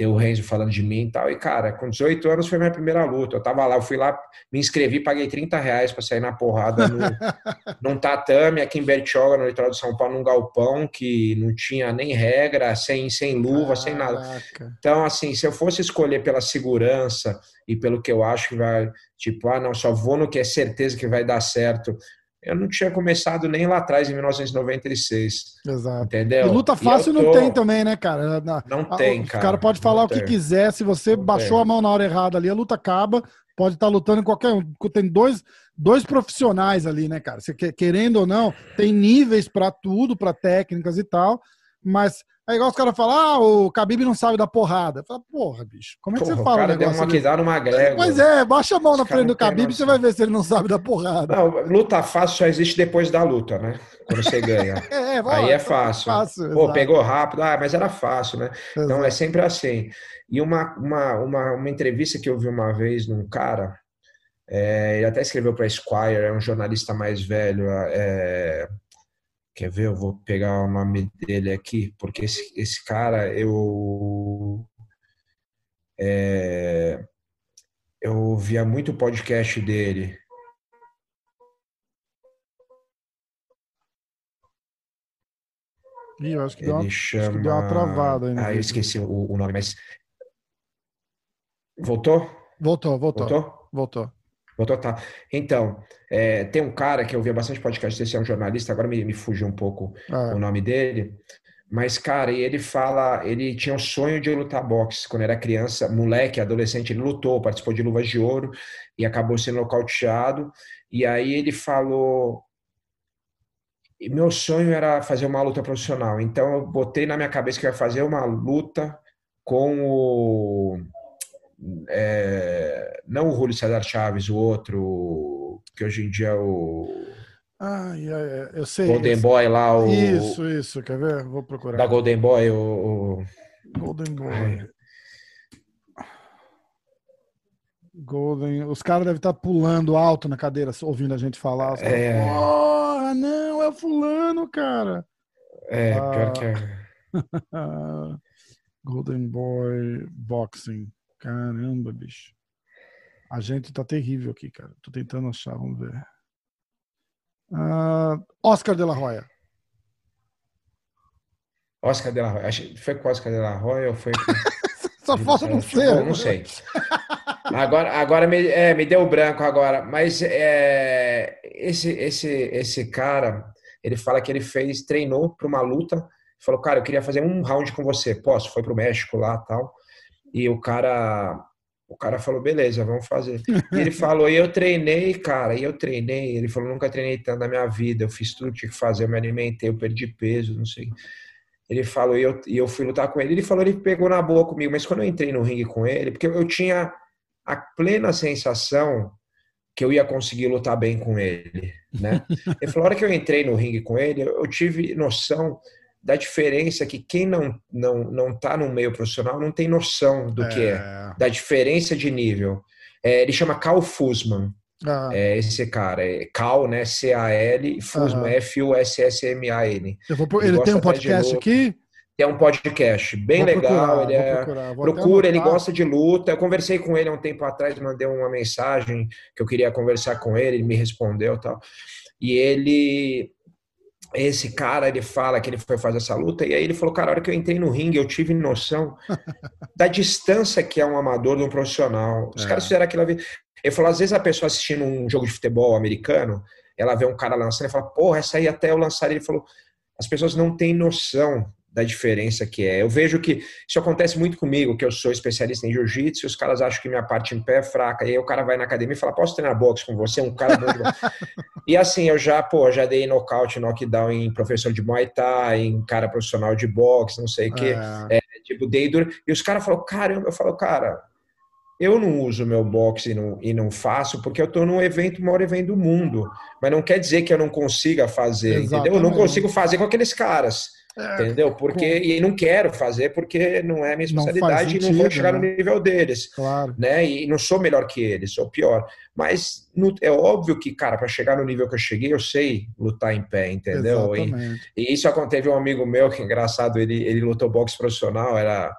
ter o Renzo falando de mim e tal. E, cara, com 18 anos foi minha primeira luta. Eu tava lá, eu fui lá, me inscrevi, paguei 30 reais para sair na porrada no, num tatame aqui em Bertioga, no litoral de São Paulo, num galpão que não tinha nem regra, sem, sem luva, Caraca. sem nada. Então, assim, se eu fosse escolher pela segurança e pelo que eu acho que vai, tipo, ah, não, só vou no que é certeza que vai dar certo eu não tinha começado nem lá atrás, em 1996. Exato. Entendeu? E luta fácil e tô... não tem também, né, cara? Na, não tem, cara. O cara pode falar o que quiser, se você não baixou tem. a mão na hora errada ali, a luta acaba, pode estar lutando em qualquer um. Tem dois, dois profissionais ali, né, cara? Você querendo ou não, tem níveis para tudo, para técnicas e tal, mas é igual os caras falam, ah, o Khabib não sabe da porrada. Fala, porra, bicho, como é que porra, você fala? O cara deu uma que dá numa grega. Pois é, baixa a mão na frente do Khabib e você vai ver se ele não sabe da porrada. Não, luta fácil só existe depois da luta, né? Quando você ganha. é, vai, Aí é fácil. fácil Pô, exato. pegou rápido, ah, mas era fácil, né? Exato. Então é sempre assim. E uma, uma, uma, uma entrevista que eu vi uma vez num cara, é, ele até escreveu para Esquire, é um jornalista mais velho, é, Quer ver? Eu vou pegar o nome dele aqui, porque esse, esse cara, eu. É, eu ouvia muito o podcast dele. Ih, eu acho que, deu uma, chama... que deu uma travada aí. Ah, eu esqueci o, o, nome, mas. Voltou? Voltou, voltou. Voltou? Voltou. Vou. Então, é, tem um cara que eu via bastante podcast, esse é um jornalista, agora me, me fugiu um pouco ah. o nome dele, Mas, cara, ele fala, ele tinha o um sonho de lutar boxe quando era criança, moleque, adolescente, ele lutou, participou de luvas de ouro e acabou sendo nocauteado. E aí ele falou: meu sonho era fazer uma luta profissional, então eu botei na minha cabeça que eu ia fazer uma luta com o. É, não o Julio César Chaves, o outro, que hoje em dia é o. Ah, eu sei. Golden Boy lá, o. Isso, isso, quer ver? Vou procurar. Da Golden Boy, o. Golden Boy. Ai. Golden. Os caras devem estar pulando alto na cadeira, ouvindo a gente falar. É. Porra, não, é fulano, cara. É, ah. pior que é. Golden Boy Boxing. Caramba, bicho. A gente tá terrível aqui, cara. Tô tentando achar, vamos ver. Uh, Oscar de la Hoya. Oscar de la Hoya. Foi com Oscar de la Hoya ou foi com... Só falta não ser. Não, não sei. Agora, agora me, é, me deu branco agora. Mas é, esse, esse, esse cara, ele fala que ele fez, treinou para uma luta. Falou, cara, eu queria fazer um round com você. Posso? Foi pro México lá tal. E o cara o cara falou, beleza, vamos fazer. E ele falou, e eu treinei, cara, e eu treinei. Ele falou, nunca treinei tanto na minha vida. Eu fiz tudo que tinha que fazer, eu me alimentei, eu perdi peso, não sei. Ele falou, e eu, e eu fui lutar com ele. Ele falou, ele pegou na boa comigo, mas quando eu entrei no ringue com ele, porque eu tinha a plena sensação que eu ia conseguir lutar bem com ele, né? Ele falou, a hora que eu entrei no ringue com ele, eu tive noção da diferença que quem não não não está no meio profissional não tem noção do é. que é, da diferença de nível. É, ele chama Cal Fusman. Ah. É esse cara, é Cal, né? C-A-L, Fusman, ah. F-U-S-S-M-A-N. Ele, ele tem um podcast aqui? Tem um podcast bem vou legal. Procurar, ele é, procura, ele gosta de luta. Eu conversei com ele há um tempo atrás, mandei uma mensagem que eu queria conversar com ele, ele me respondeu tal. E ele esse cara, ele fala que ele foi fazer essa luta, e aí ele falou, cara, a hora que eu entrei no ringue, eu tive noção da distância que é um amador de um profissional. Os é. caras fizeram aquilo. Ele falou, às vezes a pessoa assistindo um jogo de futebol americano, ela vê um cara lançando e fala, porra, essa aí até eu lançar. Ele falou, as pessoas não têm noção da diferença que é. Eu vejo que isso acontece muito comigo, que eu sou especialista em jiu-jitsu, os caras acham que minha parte em pé é fraca, e aí o cara vai na academia e fala, posso treinar boxe com você? Um cara bom E assim, eu já, pô, já dei nocaute, knockdown em professor de Muay Thai, em cara profissional de boxe, não sei o quê. É. É, tipo, dei duro. E os caras falaram, caramba, eu falo, cara, eu não uso meu boxe e não, e não faço porque eu estou num evento, o maior evento do mundo. Mas não quer dizer que eu não consiga fazer, Exatamente. entendeu? Eu não consigo fazer com aqueles caras. É, entendeu? Porque com... e não quero fazer porque não é minha especialidade não sentido, e não vou chegar né? no nível deles, claro. né? E não sou melhor que eles, sou pior. Mas no, é óbvio que, cara, para chegar no nível que eu cheguei, eu sei lutar em pé, entendeu? E, e, isso aconteceu um amigo meu que engraçado, ele ele lutou boxe profissional, era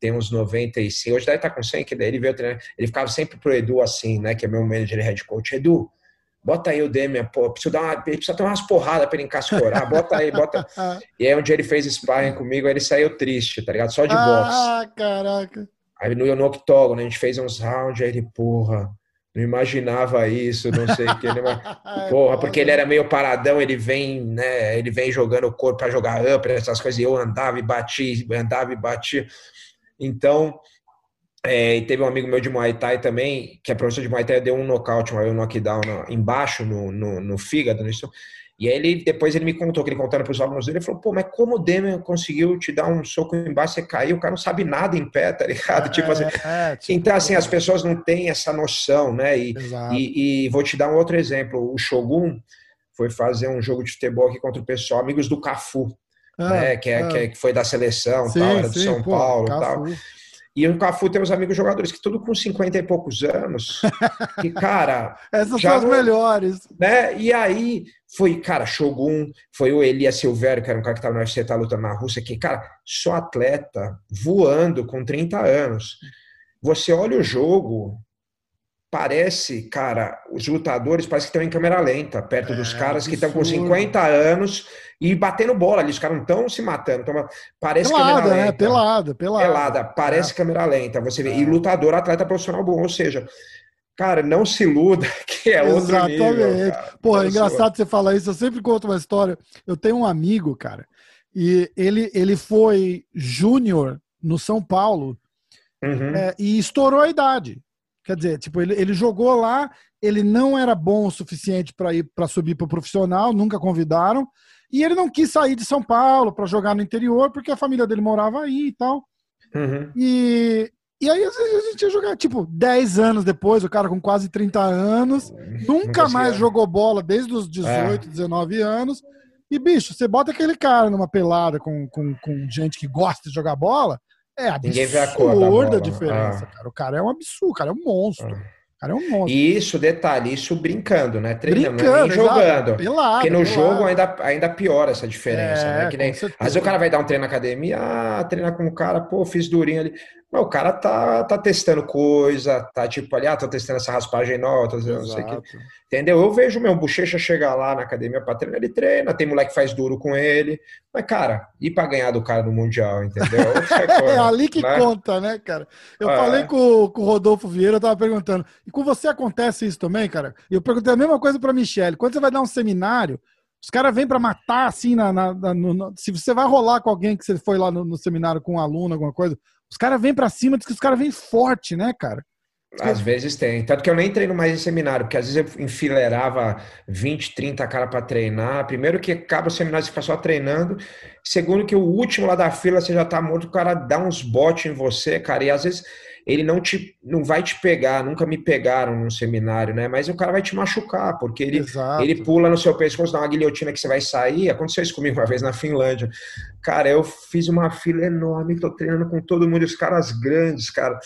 tem uns 95, hoje deve estar com 100, que daí ele veio treinar, ele ficava sempre pro Edu assim, né, que é meu manager head coach, Edu, bota aí o Demian, pô, precisa, dar uma, precisa ter umas porradas pra ele encascorar, bota aí, bota. e aí um dia ele fez sparring comigo, aí ele saiu triste, tá ligado? Só de ah, boxe. Ah, caraca. Aí no, no octógono, a gente fez uns rounds, aí ele, porra, não imaginava isso, não sei o que. Ele, porra, porque ele era meio paradão, ele vem, né, ele vem jogando o corpo pra jogar upper, essas coisas, e eu andava e bati, andava e batia. Então, é, e teve um amigo meu de Muay Thai também, que é professor de Muay Thai, deu um nocaute, um knockdown no, embaixo no, no, no fígado. Nisso. E aí ele, depois ele me contou, que ele contando para os alunos dele, ele falou, pô, mas como o Demian conseguiu te dar um soco embaixo, você caiu, o cara não sabe nada em pé, tá ligado? É, tipo assim, é, tipo, então assim, as pessoas não têm essa noção, né? E, e, e, vou te dar um outro exemplo, o Shogun foi fazer um jogo de futebol aqui contra o pessoal, amigos do Cafu, ah, né? Que, é, ah. que, é, que, foi da seleção, sim, tal, era do sim, São pô, Paulo Cafu. tal. E o Cafu tem os amigos jogadores que tudo com 50 e poucos anos. Que, cara. Essas são as melhores. Né? E aí foi, cara, Shogun, foi o Elias Silvério, que era um cara que estava no UFC, tá lutando na Rússia, que, cara, só atleta, voando com 30 anos. Você olha o jogo, parece, cara, os lutadores parece que estão em câmera lenta, perto é, dos caras que estão com 50 anos e batendo bola ali. Os caras não estão se matando. Tão... Parece pelada, câmera lenta. Né? Pelada, pelada. Pelada, parece é. câmera lenta. Você vê. É. E lutador, atleta profissional bom. Ou seja, cara, não se iluda que é outro Exatamente. nível. Porra, é engraçado você falar isso. Eu sempre conto uma história. Eu tenho um amigo, cara, E ele, ele foi júnior no São Paulo Uhum. é, e estourou a idade. Quer dizer, tipo, ele, ele jogou lá, ele não era bom o suficiente para ir para subir para o profissional, nunca convidaram, e ele não quis sair de São Paulo para jogar no interior porque a família dele morava aí e tal. Uhum. E, e aí às vezes a gente ia jogar, tipo, 10 anos depois, o cara com quase 30 anos, nunca conseguia. mais jogou bola desde os 18, 19 anos. E, bicho, você bota aquele cara numa pelada com, com, com gente que gosta de jogar bola, é Ninguém vê a cor da absurda bola. diferença, Ah. cara. O cara é um absurdo, o cara é um monstro. O cara é um monstro. E isso, detalhe, isso brincando, né? Treinando, é Brincando, nem exato. jogando. Pelado, Porque no pelado. jogo ainda, ainda piora essa diferença, É, né? Que nem, às vezes o cara vai dar um treino na academia, ah, treinar com o cara, pô, fiz durinho ali. O cara tá, tá testando coisa, tá tipo ali, ah, tô testando essa raspagem nova, tô testando não sei o que. Entendeu? Eu vejo meu bochecha chegar lá na academia pra treinar, ele treina, tem moleque que faz duro com ele. Mas, cara, ir pra ganhar do cara no Mundial, entendeu? É coisa, ali que né? conta, né, cara? Eu É. falei com, com o Rodolfo Vieira, eu tava perguntando. E com você acontece isso também, cara? E eu perguntei a mesma coisa pra Michelle. Quando você vai dar um seminário, os caras vêm pra matar, assim, na, na- na- no- se você vai rolar com alguém que você foi lá no, no seminário com um aluno, alguma coisa, os caras vêm pra cima, diz que os caras vêm forte, né, cara? Às vezes tem. Tanto que eu nem treino mais em seminário, porque às vezes eu enfileirava 20, 30 cara para treinar. Primeiro que acaba o seminário, você fica só treinando. Segundo que o último lá da fila, você já tá morto, o cara dá uns botes em você, cara. E às vezes ele não te não vai te pegar, nunca me pegaram num seminário, né? Mas o cara vai te machucar, porque ele, Exato. ele pula no seu pescoço, dá uma guilhotina que você vai sair. Aconteceu isso comigo uma vez na Finlândia. Cara, eu fiz uma fila enorme, tô treinando com todo mundo, os caras grandes, cara.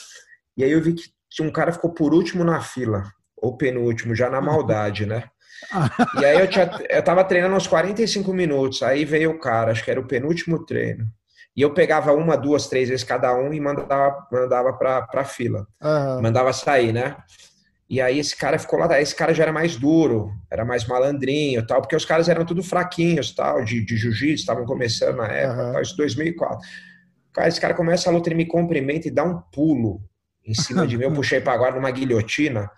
E aí eu vi que um cara ficou por último na fila, ou penúltimo, já na maldade, né? E aí eu, tinha, eu tava treinando uns 45 minutos, aí veio o cara, acho que era o penúltimo treino. E eu pegava uma, duas, três vezes cada um e mandava, mandava pra, pra fila. Aham. Mandava sair, né? E aí esse cara ficou lá, esse cara já era mais duro, era mais malandrinho e tal, porque os caras eram tudo fraquinhos, tal, de, de jiu-jitsu, estavam começando na época, Aham. tal, isso 2004. Cara, esse cara começa a luta, ele me cumprimenta e dá um pulo em cima de mim, eu puxei para agora numa guilhotina,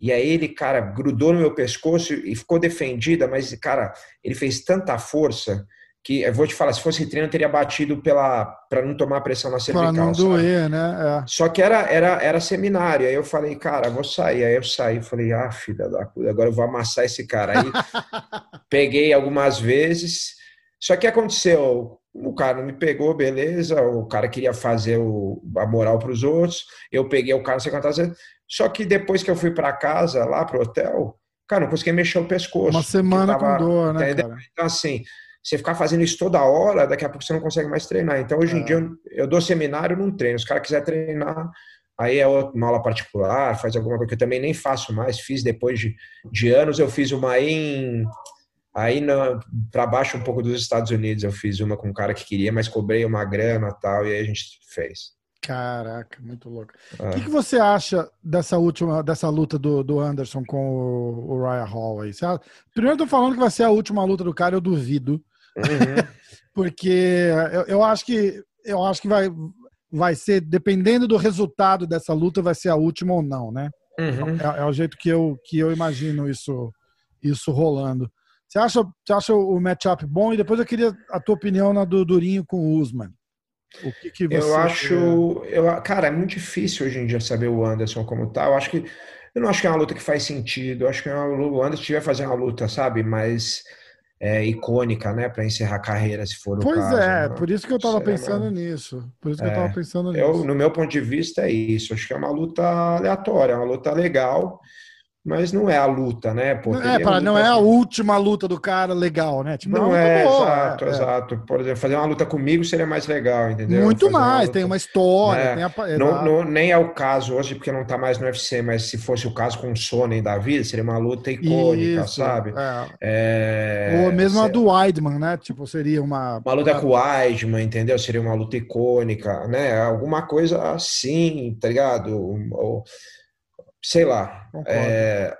e aí ele, cara, grudou no meu pescoço e ficou defendida, mas, cara, ele fez tanta força que, eu vou te falar, se fosse treino, eu teria batido pela para não tomar pressão na Pra cervical, não sabe? doer, né? Só que era, era, era seminário. Aí eu falei, cara, vou sair. Aí eu saí, falei, ah, filha da puta, agora eu vou amassar esse cara. Aí peguei algumas vezes. Só que aconteceu, o cara não me pegou, beleza. O cara queria fazer o, a moral para os outros. Eu peguei o cara, não sei quantas vezes. Só que depois que eu fui para casa, lá pro hotel, cara, não consegui mexer o pescoço. Uma semana tava- com dor, né, entendeu? cara? Então, assim, você ficar fazendo isso toda hora, daqui a pouco você não consegue mais treinar. Então, hoje É. em dia, eu, eu dou seminário, não treino. Se o cara quiser treinar, aí é uma aula particular, faz alguma coisa que eu também nem faço mais. Fiz depois de, de anos, eu fiz uma aí em. Aí para baixo um pouco dos Estados Unidos, eu fiz uma com um cara que queria, mas cobrei uma grana e tal, e aí a gente fez. Caraca, muito louco. Ah. O que, que você acha dessa última, dessa luta do, do Anderson com o, o Ryan Hall aí? Você Primeiro eu tô falando que vai ser a última luta do cara, eu duvido. Uhum. Porque eu, eu acho que eu acho que vai, vai ser, dependendo do resultado dessa luta, vai ser a última ou não, né? Uhum. É, é o jeito que eu, que eu imagino isso, isso rolando. Você acha, você acha o matchup bom? E depois eu queria a tua opinião na do Durinho com o Usman. O que, que você. Eu acho, eu, cara, é muito difícil hoje em dia saber o Anderson como tá. Eu acho que eu não acho que é uma luta que faz sentido. Eu acho que é uma, o Anderson tiver fazer uma luta, sabe, mais é, icônica, né, para encerrar a carreira, se for o Pois caso. é, né? por isso que eu tava Seria pensando nisso. Por isso que eu É. tava pensando Eu, nisso. no meu ponto de vista, é isso. Acho que é uma luta aleatória, é uma luta legal, mas não é a luta, né? Pô, Não é, para, não lutas- é a última luta do cara legal, né? Tipo, Não uma é, luta boa, exato, é, é. exato. Por exemplo, fazer uma luta comigo seria mais legal, entendeu? Muito Fazer uma mais, luta- tem uma história, É. tem a. Não, não- nem é o caso hoje, porque não tá mais no UFC, mas se fosse o caso com o Sonnen da vida, seria uma luta icônica, Isso, sabe? é. É, Ou mesmo a do Weidman, né? Tipo, seria uma. Uma luta com o Weidman, entendeu? Seria uma luta icônica, né? Alguma coisa assim, tá ligado? Ou, sei lá. É,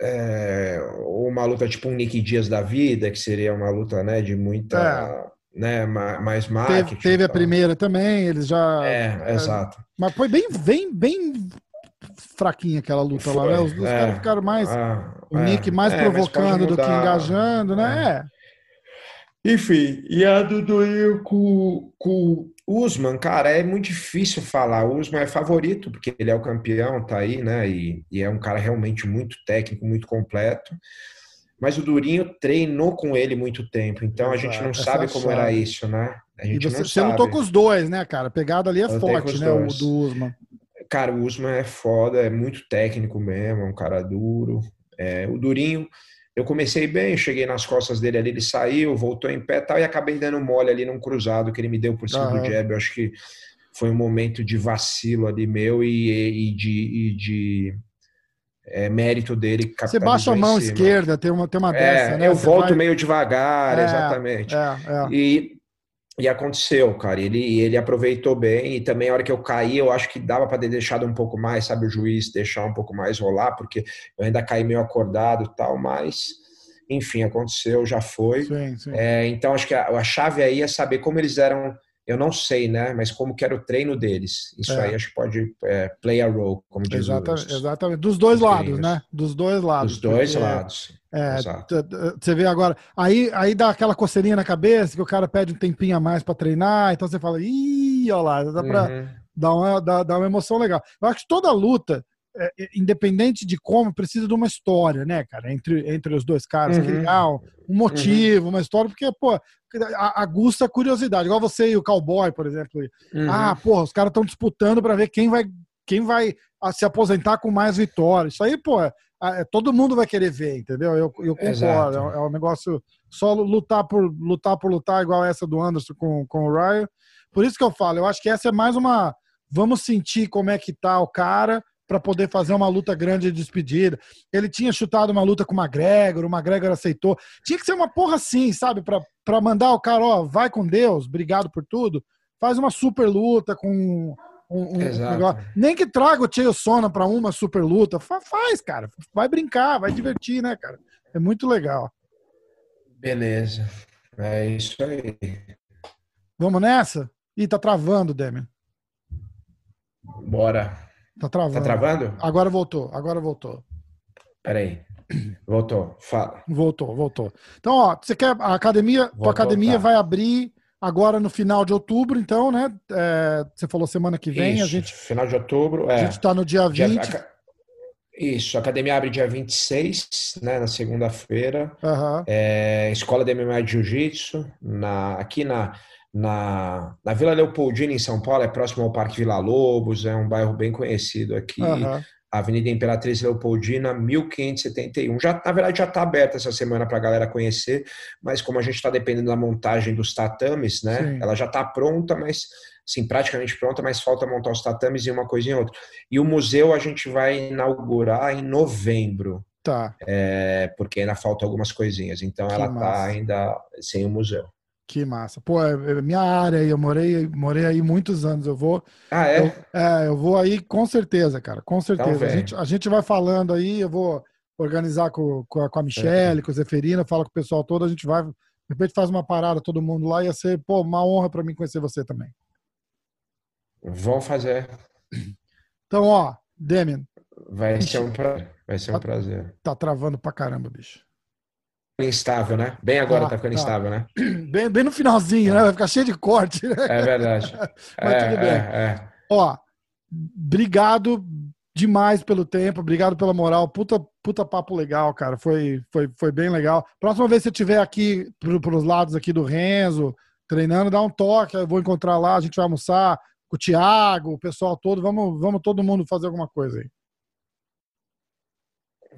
é, uma luta tipo um Nick Dias da vida, que seria uma luta, né, de muita, né, ma- mais marketing. Teve, teve a primeira também, eles já. É, exato. Mas foi bem, bem, bem fraquinha aquela luta lá, Foi, né? Os, os é. caras ficaram mais. Ah, o é. Nick mais É, mas provocando do que engajando, né? É. Enfim, e a do Durinho com, com o Usman, cara, é muito difícil falar. O Usman é favorito, porque ele é o campeão, tá aí, né? E, e é um cara realmente muito técnico, muito completo. Mas o Durinho treinou com ele muito tempo, então a gente não sabe é como era isso, né? A gente e você, não você lutou com os dois, né, cara? A pegada ali é Eu forte, né? dois. O do Usman. Cara, o Usman é foda, é muito técnico mesmo, é um cara duro. É, o Durinho, eu comecei bem, cheguei nas costas dele ali, ele saiu, voltou em pé tal, e acabei dando mole ali num cruzado que ele me deu por cima Aham. do jab. Eu acho que foi um momento de vacilo ali meu e, e de, e de é, mérito dele. Você baixa a mão esquerda, tem uma, tem uma dessa, É, né? eu Você volto vai- meio devagar, É, exatamente. É, é. E, e aconteceu, cara. Ele, ele aproveitou bem. E também, a hora que eu caí, eu acho que dava para ter deixado um pouco mais, sabe? O juiz deixar um pouco mais rolar, porque eu ainda caí meio acordado e tal. Mas, enfim, aconteceu, já foi. Sim, sim. É, então, acho que a, a chave aí é saber como eles eram. Eu não sei, né? Mas como que era o treino deles. Isso É. aí acho que pode é, play a role, como diz Exatamente, exatamente. Dos dois os lados, gringos. né? Dos dois lados. dos dois lados. É, você vê agora, aí, aí dá aquela coceirinha na cabeça que o cara pede um tempinho a mais pra treinar, então você fala, ih, olha lá, dá pra Uhum. dar uma, dar, uma emoção legal. Eu acho que toda luta, é, é, independente de como, precisa de uma história, né, cara, entre, entre os dois caras, Uhum. criar um um motivo, uma história, porque, pô, a- aguça a curiosidade, igual você e o cowboy, por exemplo. Uhum. Ah, porra, os caras estão disputando para ver quem vai, quem vai se aposentar com mais vitórias. Isso aí, pô, é- todo mundo vai querer ver, entendeu? Eu, eu concordo. É, um- é um negócio só lutar por lutar por lutar, igual essa do Anderson com, com o Ryan. Por isso que eu falo, eu acho que essa é mais uma. Vamos sentir como é que tá o cara para poder fazer uma luta grande de despedida. Ele tinha chutado uma luta com o McGregor, o McGregor aceitou. Tinha que ser uma porra assim, sabe? Para mandar o cara, ó, vai com Deus, obrigado por tudo. Faz uma super luta com um, um. Nem que traga o Chael Sona para uma super luta. Fa- Faz, cara. Vai brincar, vai divertir, né, cara? É muito legal. Beleza. É isso aí. Vamos nessa? Ih, tá travando, Demian. Bora. Tá travando. Tá travando? Agora voltou, agora voltou. Peraí. Voltou. Fala. Voltou, voltou. Então, ó, você quer a academia, tua Vou academia voltar. vai abrir agora no final de outubro, então, né? É, você falou semana que vem, Isso. a gente Final de outubro. a É. gente tá no dia Dia- 20. aca- Isso. A academia abre dia 26, né? Na segunda-feira. Aham. É, Escola de MMA de Jiu-Jitsu, na, aqui na, na, na Vila Leopoldina, em São Paulo, é próximo ao Parque Vila Lobos, é um bairro bem conhecido aqui. aham. Avenida Imperatriz Leopoldina, 1571. Já, na verdade, já está aberta essa semana para a galera conhecer, mas como a gente está dependendo da montagem dos tatames, né? Sim. Ela já está pronta, mas sim, praticamente pronta, mas falta montar os tatames e uma coisinha ou outra. E o museu a gente vai inaugurar em novembro, Tá. é, porque ainda faltam algumas coisinhas. Então Que ela está ainda sem o museu. Que massa. Pô, é é minha área aí, eu morei, morei aí muitos anos. Eu vou, Ah, é? eu, é, eu vou aí com certeza, cara, com certeza. a, vem. gente, a gente vai falando aí, eu vou organizar com, com, a, com a Michelle, com a Zeferina, falo com o pessoal todo, a gente vai, de repente faz uma parada todo mundo lá, ia ser, pô, uma honra pra mim conhecer você também. Vão fazer. Então, ó, Demian, Vai ser um prazer. Vai ser um Tá- prazer. tá travando pra caramba, bicho. Instável, né? Bem agora Tá, tá ficando tá. instável, né? Bem, bem no finalzinho, né? Vai ficar cheio de corte, né? É verdade. Mas é, tudo bem. é, é. Ó, obrigado demais pelo tempo, obrigado pela moral. Puta, puta papo legal, cara. Foi, foi, foi bem legal. Próxima vez que você estiver aqui pro, pros lados aqui do Renzo, treinando, dá um toque. Eu vou encontrar lá, a gente vai almoçar com o Thiago, o pessoal todo. Vamos, vamos todo mundo fazer alguma coisa aí.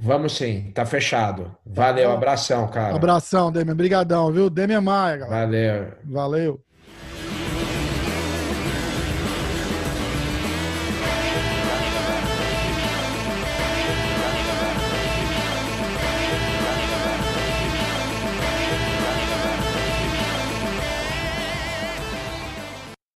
Vamos sim, tá fechado. Valeu, abração, cara. Abração, Demian. Brigadão, viu? Demian Maia, galera. Valeu. Valeu.